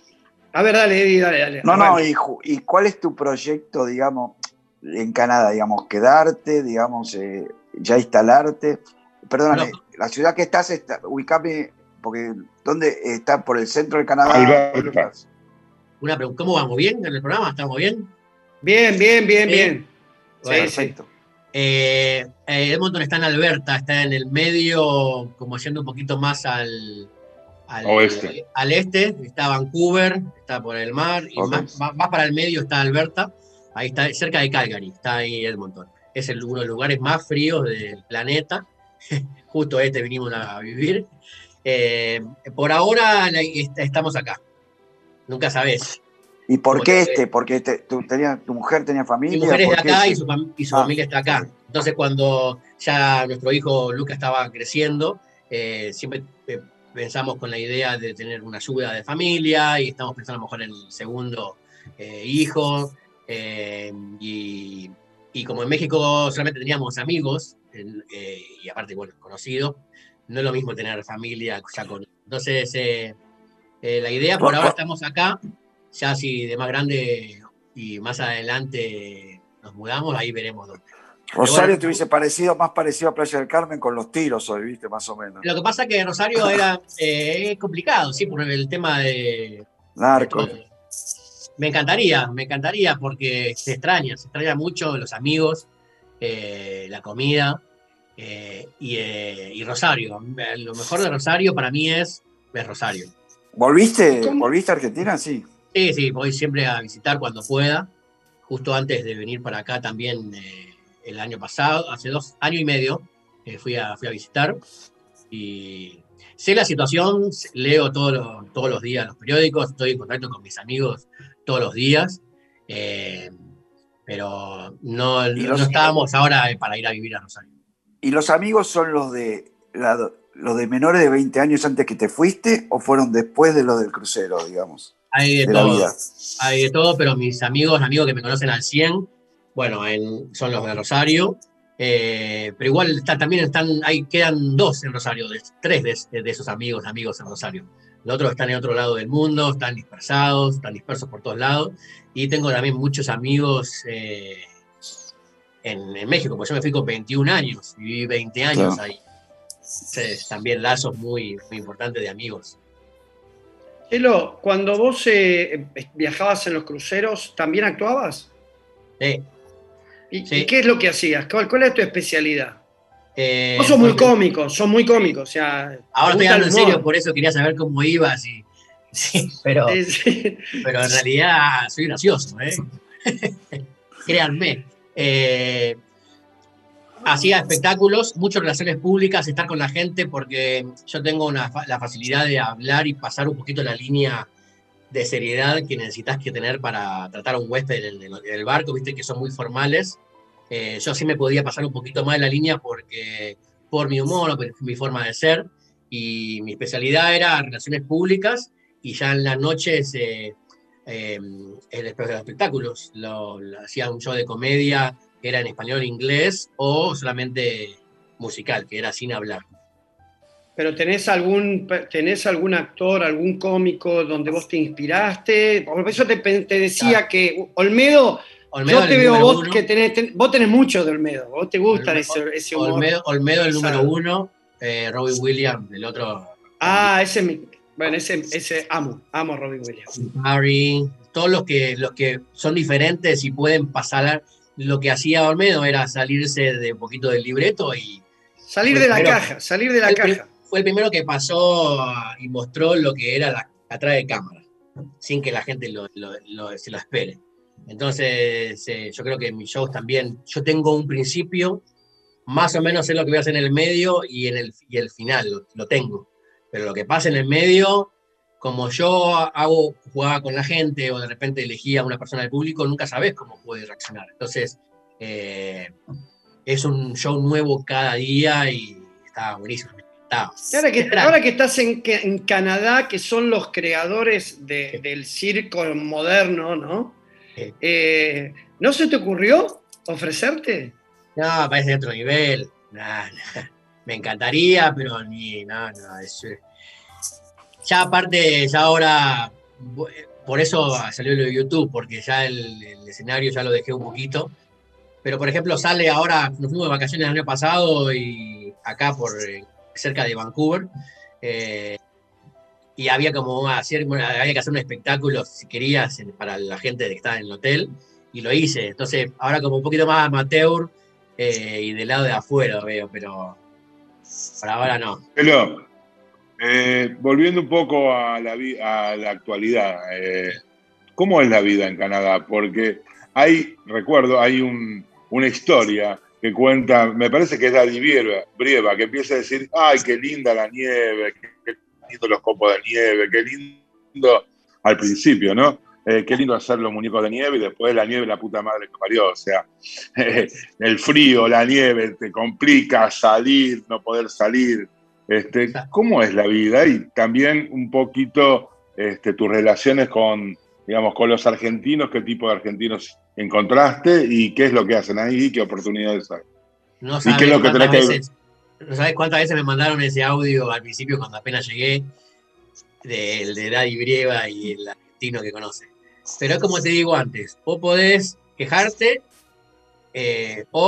a ver, dale, Eddie, dale, dale. No, no, y, ¿y cuál es tu proyecto, digamos, en Canadá? Digamos, quedarte, digamos, eh, ya instalarte. Perdóname, la ciudad que estás, está, ubicame, porque ¿dónde está? ¿Por el centro de Canadá? Alberta. Una pregunta, ¿cómo vamos? ¿Bien en el programa? ¿Estamos bien? Bien, bien, bien, Sí. bien. Bueno, Sí, sí. Perfecto. Eh, eh, Edmonton está en Alberta, está en el medio, como yendo un poquito más al, al Oeste. al este, está Vancouver, está por el mar, y más, más- más para el medio está Alberta, ahí está cerca de Calgary, está ahí Edmonton. Es el, uno de los lugares más fríos del planeta, justo este vinimos a vivir. Eh, por ahora la- estamos acá, nunca sabés. ¿Y por qué este? Porque tu, tenía, tu mujer tenía familia. Mi mujer es de ¿por qué acá y ese? su, fam- y su Ah. familia está acá. Entonces, cuando ya nuestro hijo Lucas estaba creciendo, eh, siempre eh, pensamos con la idea de tener una ayuda de familia y estamos pensando a lo mejor en el segundo eh, hijo. eh, y, y como en México solamente teníamos amigos eh, y aparte, bueno, conocidos, no es lo mismo tener familia ya con. Entonces, la idea por ahora estamos acá, ya si de más grande y más adelante nos mudamos, ahí veremos dónde. Rosario bueno, te hubiese parecido, más parecido a Playa del Carmen con los tiros hoy, viste, más o menos. Lo que pasa es que Rosario era eh, complicado, sí, por el tema de, Narco. Me encantaría, me encantaría porque se extraña, se extraña mucho los amigos, eh, la comida eh, y, eh, y Rosario. Lo mejor de Rosario para mí es, es Rosario. ¿Volviste, ¿Volviste a Argentina? Sí. Sí, sí, voy siempre a visitar cuando pueda. Justo antes de venir para acá también eh, el año pasado, hace dos años y medio, eh, fui, a, fui a visitar. Y sé la situación, leo todos los, todos los días los periódicos, estoy en contacto con mis amigos todos los días. eh, pero no, ¿Y no estábamos ahora eh, para ir a vivir a Rosario. ¿Y los amigos son los de la- los de menores de 20 años antes que te fuiste o fueron después de los del crucero, digamos? Hay de, de todo. Hay de todo, pero mis amigos, amigos que me conocen al 100, bueno, en- son los de Rosario. eh, pero igual está- también están, hay, quedan dos en Rosario, de- tres de, de esos amigos, amigos en Rosario. Los otros están en otro lado del mundo, están dispersados, están dispersos por todos lados. Y tengo también muchos amigos eh, en, en México, porque yo me fui con 21 años, viví 20 años Claro. ahí. Entonces, también lazos muy, muy importantes de amigos. Chelo, cuando vos eh, viajabas en los cruceros, ¿también actuabas? Sí. ¿Y, Sí. y qué es lo que hacías? ¿Cuál, cuál es tu especialidad? Eh, Vos sos muy cómico, sos muy cómico, o sea... Ahora estoy hablando en serio, por eso quería saber cómo ibas. Y, sí, pero, Sí, pero en realidad soy gracioso, ¿eh? Créanme. Eh, hacía espectáculos, muchas relaciones públicas, estar con la gente, porque yo tengo una la facilidad de hablar y pasar un poquito la línea de seriedad que necesitas que tener para tratar a un huésped en el, en el barco, viste que son muy formales. Eh, yo sí me podía pasar un poquito más la línea porque por mi humor por mi forma de ser y mi especialidad era relaciones públicas y ya en las noches eh, eh, el espe- los espectáculos, lo, lo- hacía un show de comedia era en español e inglés o solamente musical, que era sin hablar. Pero tenés algún, tenés algún actor, algún cómico donde vos te inspiraste. Por eso te, te decía que Olmedo, Olmedo yo te veo vos uno. que tenés, ten- vos tenés mucho de Olmedo, vos te gusta Olmedo- ese, ese humor. Olmedo, Olmedo el número uno, eh, Robin Williams el otro, Ah, ese, es mi- bueno, ese, ese amo, amo a Robin Williams. Harry, todos los que, los que son diferentes y pueden pasar. Lo que hacía Olmedo era salirse de un poquito del libreto y Salir de la caja, salir de la el pri- caja. Fue el primero que pasó y mostró lo que era la, atrás de cámara, sin que la gente lo, lo- lo- se lo espere. Entonces, eh, yo creo que en mis shows también, yo tengo un principio, más o menos sé lo que voy a hacer en el medio y en el, y el final, lo, lo tengo. Pero lo que pasa en el medio, como yo hago, jugaba con la gente o de repente elegía a una persona del público, nunca sabes cómo puede reaccionar. Entonces, eh, es un show nuevo cada día y está buenísimo. Ahora que, ahora que estás en, Canadá, que son los creadores de- del circo moderno, ¿no? Sí. Eh, ¿No se te ocurrió ofrecerte? No, parece de otro nivel. Me encantaría, pero ni. No, no. es, eh, ya aparte, ya ahora. bu- Por eso salió lo de YouTube, porque ya el, el escenario ya lo dejé un poquito. Pero por ejemplo, sale ahora. Nos fuimos de vacaciones el año pasado y acá por eh, cerca de Vancouver. eh, y había como hacer, había que hacer un espectáculo, si querías, para la gente que estaba en el hotel, y lo hice. Entonces, ahora como un poquito más amateur eh, y del lado de afuera veo, pero por ahora no. Pero, eh, volviendo un poco a la, a la actualidad, ¿cómo es la vida en Canadá? Porque hay, recuerdo, hay un- una historia que cuenta, me parece que es la Brieva, que empieza a decir, ay, qué linda la nieve, qué, qué lindo los copos de nieve, qué lindo al principio, ¿no? Eh, qué lindo hacer los muñecos de nieve y después la nieve, la puta madre que parió. O sea, el frío, la nieve, te complica salir, no poder salir. Este, ¿Cómo es la vida? Y también un poquito este, tus relaciones con, digamos, con los argentinos, qué tipo de argentinos encontraste y qué es lo que hacen ahí y qué oportunidades hay. No ¿Y sabes, qué es lo que tenés que- no sabes cuántas veces me mandaron ese audio al principio cuando apenas llegué de, de Daddy Brieva y el argentino que conoce. Pero es como te digo antes, vos podés quejarte eh, o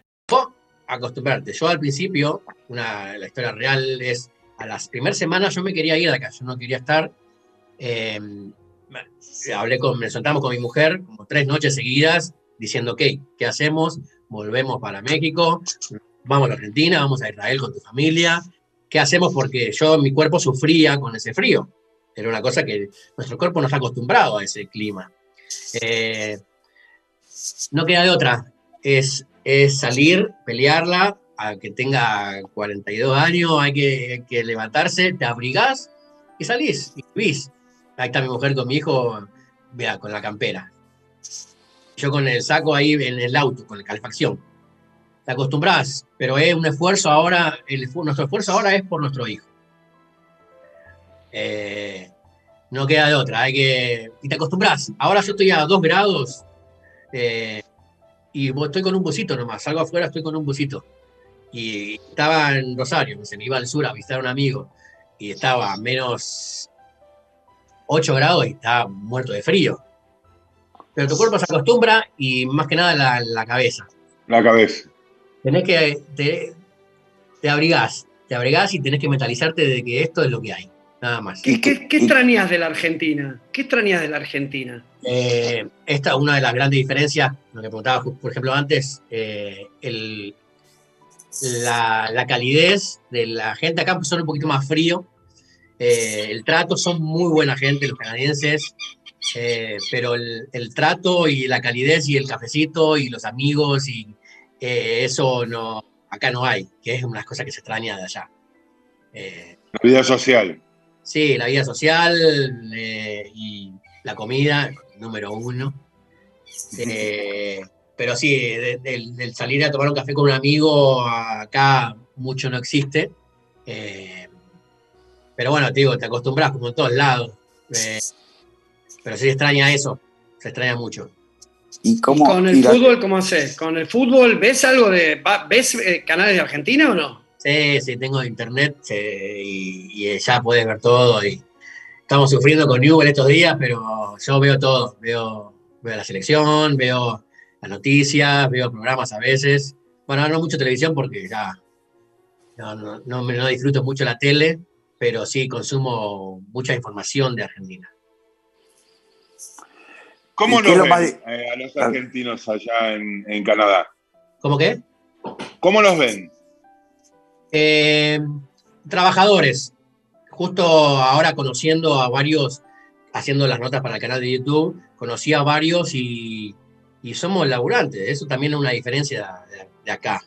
Acostumbrarte. Yo al principio, una, la historia real es, a las primeras semanas yo me quería ir de acá, yo no quería estar. Eh, hablé con, me sentamos con mi mujer como tres noches seguidas diciendo, ok, ¿qué hacemos? Volvemos para México, vamos a Argentina, vamos a Israel con tu familia. ¿Qué hacemos? Porque yo, mi cuerpo sufría con ese frío. Era una cosa que nuestro cuerpo no está acostumbrado a ese clima. Eh, no queda de otra. Es es salir, pelearla, a que tenga 42 años, hay que, hay que levantarse, te abrigás y salís, y vivís. Ahí está mi mujer con mi hijo, vea, con la campera. Yo con el saco ahí en el auto, con la calefacción. Te acostumbras, pero es un esfuerzo ahora, nuestro esfuerzo ahora es por nuestro hijo. Eh, no queda de otra, hay que. Y te acostumbras. Ahora yo estoy a 2 grados. Eh, y estoy con un busito nomás, salgo afuera, estoy con un busito. Y estaba en Rosario, se me iba al sur a visitar a un amigo, y estaba a menos 8 grados y estaba muerto de frío. Pero tu cuerpo se acostumbra y más que nada la, la cabeza. La cabeza. Tenés que, te, te abrigás, te abrigás y tenés que mentalizarte de que esto es lo que hay, nada más. ¿Qué, qué, qué extrañas de la Argentina? ¿Qué extrañas de la Argentina? Eh, esta es una de las grandes diferencias, lo que preguntaba, por ejemplo, antes, eh, el, la, la, calidez de la gente acá son un poquito más frío, eh, el trato, son muy buena gente los canadienses, eh, pero el, el, trato y la calidez y el cafecito y los amigos y eh, eso no, acá no hay, que es una cosa que se extraña de allá. la vida social. Sí, la vida social y la comida, número uno. Eh, pero sí, de, de salir a tomar un café con un amigo acá mucho no existe. Eh, pero bueno, te digo, te acostumbras como en todos lados. Eh, pero sí extraña eso, se extraña mucho. ¿Y, cómo, con el fútbol cómo haces? ¿Con el fútbol ves algo de... ¿Ves canales de Argentina o no? Sí, sí, tengo internet y, y ya puedes ver todo y estamos sufriendo con Newell estos días, pero yo veo todo, veo, veo la selección, veo las noticias, veo programas a veces. Bueno, no mucho televisión porque ya no, no, no, no disfruto mucho la tele, pero sí consumo mucha información de Argentina. ¿Cómo nos ven eh, a los argentinos allá en, en, Canadá? ¿Cómo qué? ¿Cómo los ven? Eh, trabajadores, justo ahora conociendo a varios, haciendo las notas para el canal de YouTube, conocí a varios y, somos laburantes. Eso también es una diferencia de, acá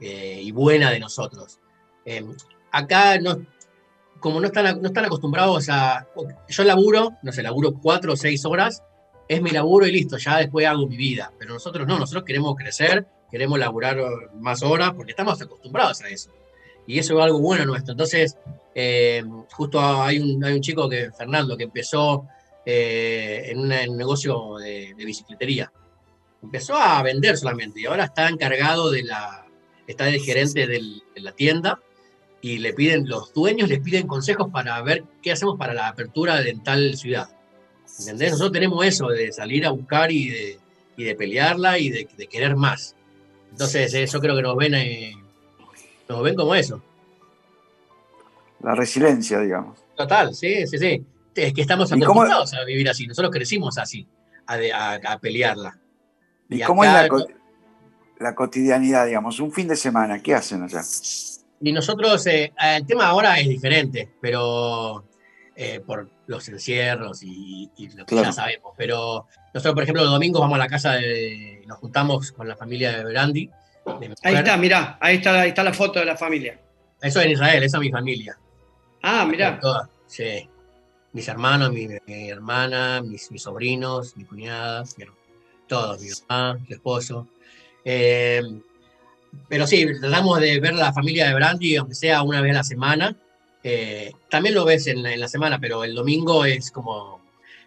eh, y buena de nosotros. Eh, acá, como no están, no están acostumbrados a... Yo laburo, no sé, laburo cuatro o seis horas, es mi laburo y listo, ya después hago mi vida. Pero nosotros no, nosotros queremos crecer, queremos laburar más horas porque estamos acostumbrados a eso. Y eso es algo bueno nuestro. Entonces, eh, justo hay un, hay un, chico que, Fernando, que empezó eh, en, un negocio de, de, bicicletería. Empezó a vender solamente y ahora está encargado de la, está de gerente del, de la tienda y le piden, los dueños les piden consejos para ver qué hacemos para la apertura de tal ciudad. ¿Entendés? Nosotros tenemos eso de salir a buscar y de, y de pelearla y de, de, querer más. Entonces, eso creo que nos ven, eh, nos ven como eso. La resiliencia, digamos. Total, sí, sí, sí. Es que estamos acostumbrados a vivir así, nosotros crecimos así. a, de- a- a pelearla. ¿Y Y cómo es la, co- la cotidianidad, digamos? Un fin de semana, ¿qué hacen allá? Y nosotros, eh, el tema ahora es diferente, pero eh, por los encierros y, y lo que Claro. ya sabemos. Pero nosotros, por ejemplo, los domingos vamos a la casa de. Nos juntamos con la familia de Brandy. Ahí está, mirá, ahí está, ahí está la foto de la familia. Eso en Israel, esa es mi familia. Ah, mirá. Toda, sí. Mis hermanos, mi, mi hermana, mis, mis sobrinos, mi cuñada, mi todos, mi mamá, mi esposo. Eh, pero sí, tratamos de ver la familia de Brandy, aunque sea una vez a la semana. Eh, también lo ves en la, en la semana, pero el domingo es como.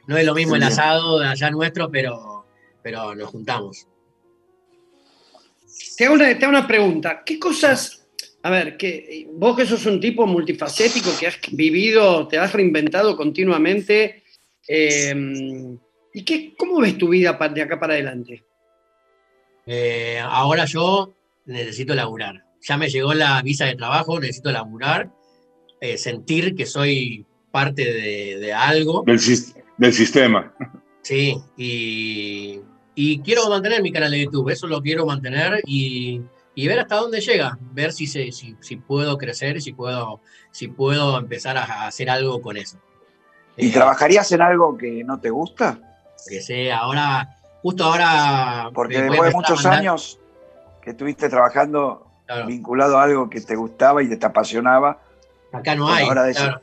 No es lo mismo el asado de allá nuestro, pero, pero nos juntamos. Te hago, una, te hago una pregunta. ¿Qué cosas, a ver, que vos que sos un tipo multifacético, que has vivido, te has reinventado continuamente, eh, ¿y qué, cómo ves tu vida de acá para adelante? Eh, ahora yo necesito laburar. Ya me llegó la visa de trabajo, necesito laburar, eh, sentir que soy parte de, de algo. Del, del sistema. Sí, y, y quiero mantener mi canal de YouTube, eso lo quiero mantener y, y ver hasta dónde llega, ver si, se, si, si puedo crecer y si puedo, si puedo empezar a hacer algo con eso. ¿Y Eh, trabajarías en algo que no te gusta? Que sé, ahora, justo ahora... Porque después de muchos años que estuviste trabajando Claro. vinculado a algo que te gustaba y te apasionaba, Acá no hay, ahora de- claro.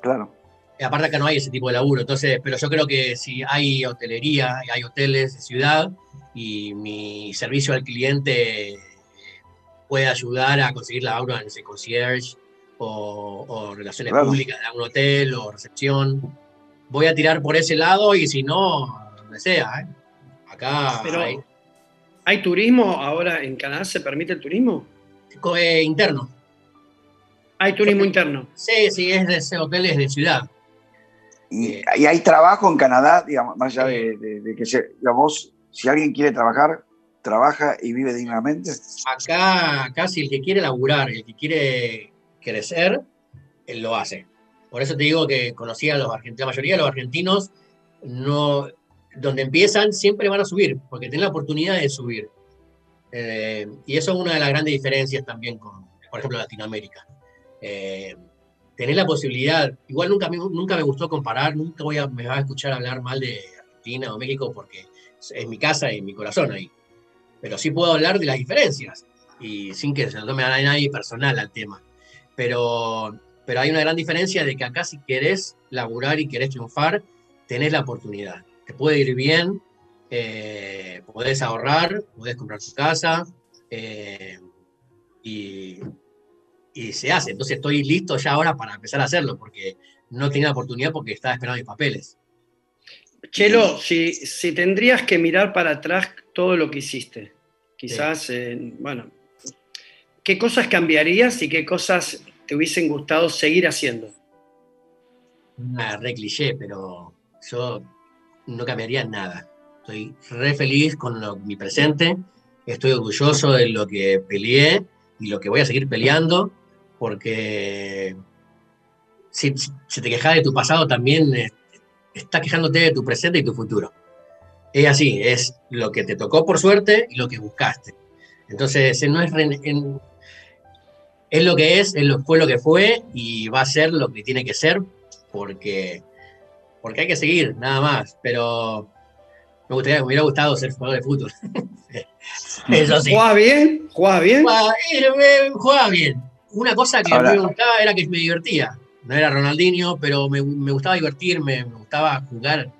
claro. Aparte acá no hay ese tipo de laburo, entonces, pero yo creo que si hay hotelería, y hay hoteles de ciudad y mi servicio al cliente puede ayudar a conseguir laburo en ese concierge o, o relaciones Claro. públicas de algún hotel o recepción, voy a tirar por ese lado y si no, donde sea, ¿eh? Acá Pero, hay ¿hay turismo ahora en Canadá? ¿Se permite el turismo? co- eh, interno. Hay turismo interno. Sí, sí, es de hoteles de ciudad. Y, y hay trabajo en Canadá, digamos, más allá de, de- de que se, digamos, si alguien quiere trabajar, trabaja y vive dignamente. acá, acá si el que quiere laburar, el que quiere crecer, él lo hace. Por eso te digo que conocí a los argentinos, la mayoría de los argentinos, no, donde empiezan siempre van a subir, porque tienen la oportunidad de subir. Eh, y eso es una de las grandes diferencias también con, por ejemplo, Latinoamérica. Eh, tener la posibilidad, igual nunca, nunca me gustó comparar, nunca voy a, me va a escuchar hablar mal de Argentina o México porque es mi casa y mi corazón ahí pero sí puedo hablar de las diferencias y sin que se lo tome a nadie personal al tema. Pero, pero hay una gran diferencia de que acá si querés laburar y querés triunfar, tenés la oportunidad. Te puede ir bien, eh, podés ahorrar, podés comprar tu casa eh, y, y se hace. Entonces estoy listo ya ahora para empezar a hacerlo porque no tenía la oportunidad porque estaba esperando mis papeles. Chelo, si, si tendrías que mirar para atrás todo lo que hiciste, quizás, eh, bueno, ¿qué cosas cambiarías y qué cosas te hubiesen gustado seguir haciendo? Una re cliché, pero yo no cambiaría nada. Estoy re feliz con lo- mi presente, estoy orgulloso de lo que peleé y lo que voy a seguir peleando, porque si, si te quejas de tu pasado también eh, estás quejándote de tu presente y tu futuro. Es así, es lo que te tocó por suerte y lo que buscaste. Entonces, no es, en- es lo que es, es lo, fue lo que fue y va a ser lo que tiene que ser porque, porque hay que seguir, nada más. Pero me, gustaría, me hubiera gustado ser jugador de fútbol. Eso sí. ¿Jugabas bien? ¿Jugabas bien? Jugaba, eh, eh, bien. Una cosa que Ahora- a mí me gustaba era que me divertía. No era Ronaldinho, pero me, me gustaba divertirme, me gustaba jugar.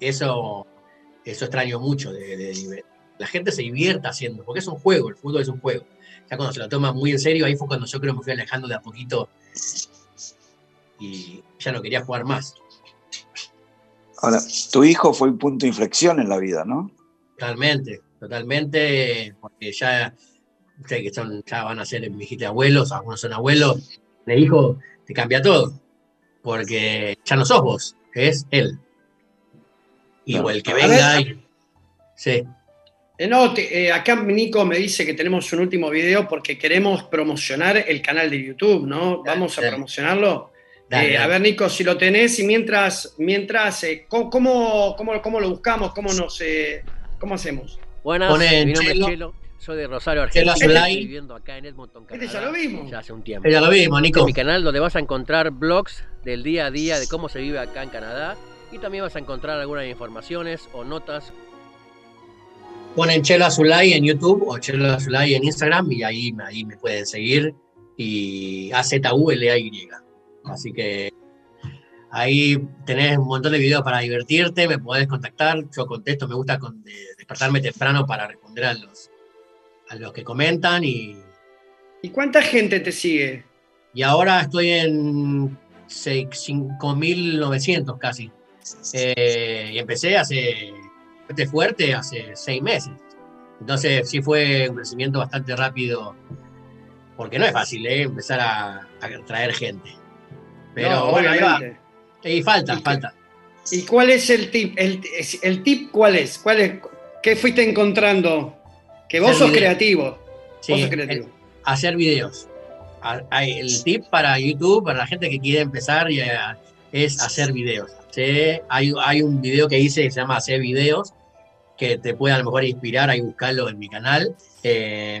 Eso, eso extraño mucho. De, de- de- la gente se divierta haciendo, porque es un juego, el fútbol es un juego. Ya cuando se lo toma muy en serio, ahí fue cuando yo creo que me fui alejando de a poquito y ya no quería jugar más. Ahora, tu hijo fue un punto de inflexión en la vida, ¿no? Totalmente, totalmente, porque ya, ustedes que son, ya van a ser, dijiste, abuelos, algunos son abuelos, de hijo, te cambia todo, porque ya no sos vos, es él. Y o el que venga, y- sí, Eh, no, te- eh, acá Nico me dice que tenemos un último video porque queremos promocionar el canal de YouTube, ¿no? Vamos a promocionarlo. Dale, Eh, a ver, Nico, si lo tenés y mientras, mientras eh, ¿cómo, cómo, cómo- cómo lo buscamos? ¿Cómo, nos, eh, ¿Cómo hacemos? Buenas, Pone mi nombre Chelo. es Chelo, soy de Rosario, Chelo Argentina. Azulay. Estoy viviendo acá en Edmonton, Canadá. Este ya lo vimos. Ya hace un tiempo. Ya lo vimos, Este Nico. es mi canal donde vas a encontrar blogs del día a día de cómo se vive acá en Canadá y también vas a encontrar algunas informaciones o notas. Ponen Chelo Azulay en YouTube o Chelo Azulay en Instagram y ahí, ahí me pueden seguir. Y A-Z-U-L-A-Y. Así que ahí tenés un montón de videos para divertirte, me podés contactar. Yo contesto, me gusta con- de- despertarme temprano para responder a los, a los que comentan. Y, ¿Y cuánta gente te sigue? y ahora estoy en seis- 5.900 casi. Eh, y empecé hace fuerte, fuerte, hace seis meses. Entonces sí fue un crecimiento bastante rápido, porque no es fácil ¿eh? empezar a, a traer gente. Pero No, bueno, ahí va. Y falta, falta. ¿Y cuál es el tip? El, el tip cuál es? ¿Cuál es? ¿Qué fuiste encontrando? Que vos sos video. creativo. Sí, vos sos creativo. hacer videos. El tip para YouTube, para la gente que quiere empezar, es hacer videos. ¿sí? Hay, hay un video que hice que se llama Hacer videos, que te puede a lo mejor inspirar, ahí buscarlo en mi canal. eh,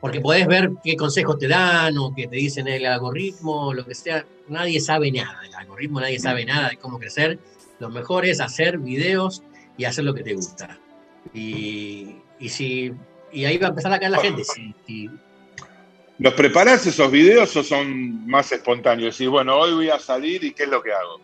porque podés ver qué consejos te dan o que te dicen el algoritmo, lo que sea. Nadie sabe nada del algoritmo, nadie sabe nada de cómo crecer. Lo mejor es hacer videos y hacer lo que te gusta. Y, y si, y ahí va a empezar a caer la gente. Si, si- ¿Los preparás esos videos o son más espontáneos? Y bueno, hoy voy a salir y ¿qué es lo que hago?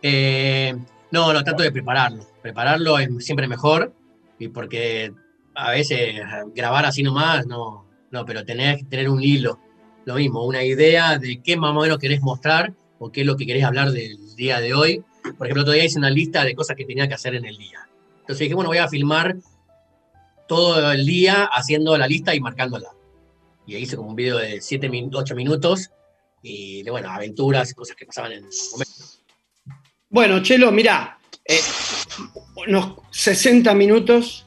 Eh, no, no, trato de prepararlo. Prepararlo es siempre mejor, y porque a veces grabar así nomás, no, no, pero tenés que tener un hilo. Lo mismo, una idea de qué más o menos querés mostrar o qué es lo que querés hablar del día de hoy. Por ejemplo, todavía hice una lista de cosas que tenía que hacer en el día. Entonces dije, bueno, voy a filmar todo el día haciendo la lista y marcándola. Y hice como un video de 7, 8 minutos y de, bueno, aventuras, cosas que pasaban en el momento. Bueno, Chelo, mirá, eh, unos 60 minutos.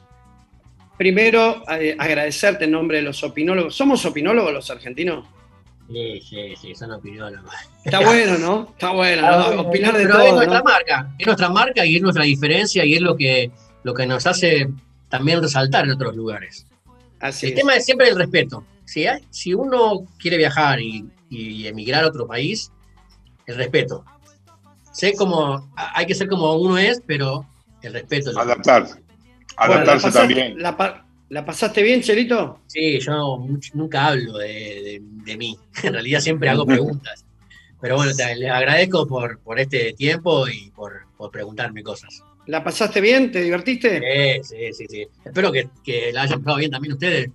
Primero, eh, agradecerte en nombre de los opinólogos. ¿Somos opinólogos los argentinos? Sí, sí, sí, son opinólogos. Está bueno, ¿no? Está bueno, ¿no? Opinar de Pero es todo. nuestra ¿no? marca, es nuestra marca y es nuestra diferencia y es lo que, lo que nos hace también resaltar en otros lugares. Así el es. tema es siempre el respeto. Si, hay- si uno quiere viajar y, y emigrar a otro país, el respeto. Sé cómo, hay que ser como uno es, pero el respeto. es Adaptarse. Bueno, ¿la Adaptarse pasaste- también. La, pa- ¿La pasaste bien, Chelito? Sí, yo nunca hablo de, de- de mí. En realidad siempre hago preguntas. Pero bueno, te, les agradezco por, por este tiempo y por, por preguntarme cosas. ¿La pasaste bien? ¿Te divertiste? Sí, sí, sí, sí. Espero que, que la hayan pasado bien también ustedes.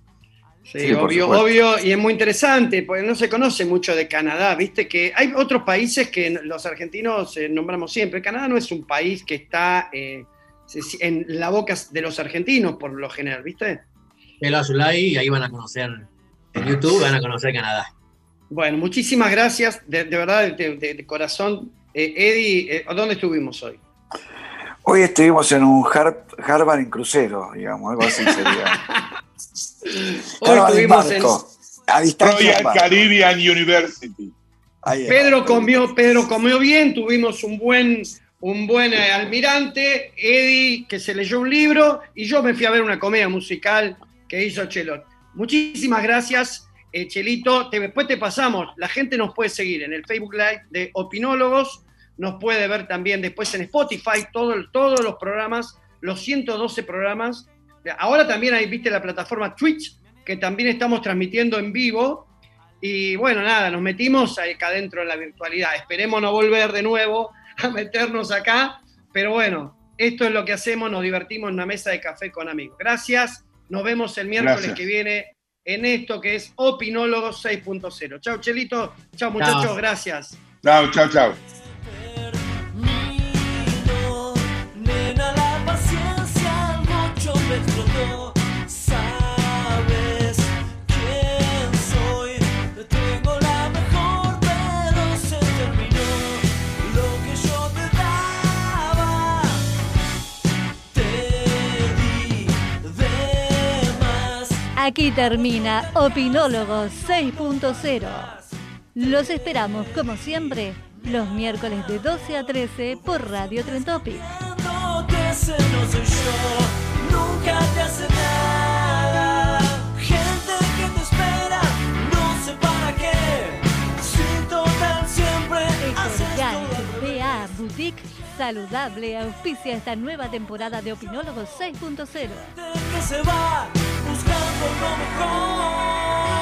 Sí, obvio, obvio, y es muy interesante, porque no se conoce mucho de Canadá, viste que hay otros países que los argentinos eh, nombramos siempre. Canadá no es un país que está eh, en la boca de los argentinos, por lo general, ¿viste? Pelo Azulay y ahí van a conocer, en YouTube van a conocer Canadá. Bueno, muchísimas gracias, de, de verdad, de, de- de corazón. Eh, Eddie, eh, ¿dónde estuvimos hoy? Hoy estuvimos en un Har- Harvard en crucero, digamos, algo así sería. Hoy Harvard en estuvimos en... a distancia. Royal. Caribbean University. Ahí. Pedro comió, Pedro comió bien, tuvimos un buen, un buen eh, almirante, Eddie que se leyó un libro y yo me fui a ver una comedia musical que hizo Chelo. Muchísimas gracias, eh, Chelito. Te- después te pasamos, la gente nos puede seguir en el Facebook Live de Opinólogos, nos puede ver también después en Spotify todo, todos los programas, los 112 programas. Ahora también hay, viste, la plataforma Twitch, que también estamos transmitiendo en vivo. Y bueno, nada, nos metimos acá adentro en la virtualidad. Esperemos no volver de nuevo a meternos acá, pero bueno, esto es lo que hacemos, nos divertimos en una mesa de café con amigos. Gracias, nos vemos el miércoles Gracias. que viene en esto que es Opinólogos 6.0. Chau, Chelito. Chau, muchachos, Chao. gracias. Chao, chao, chao. Aquí termina Opinólogos 6.0. Los esperamos, como siempre, los miércoles de 12 a 13 por Radio Trentopic. Nunca te. Saludable auspicia esta nueva temporada de Opinólogos 6.0. que se va buscando lo mejor.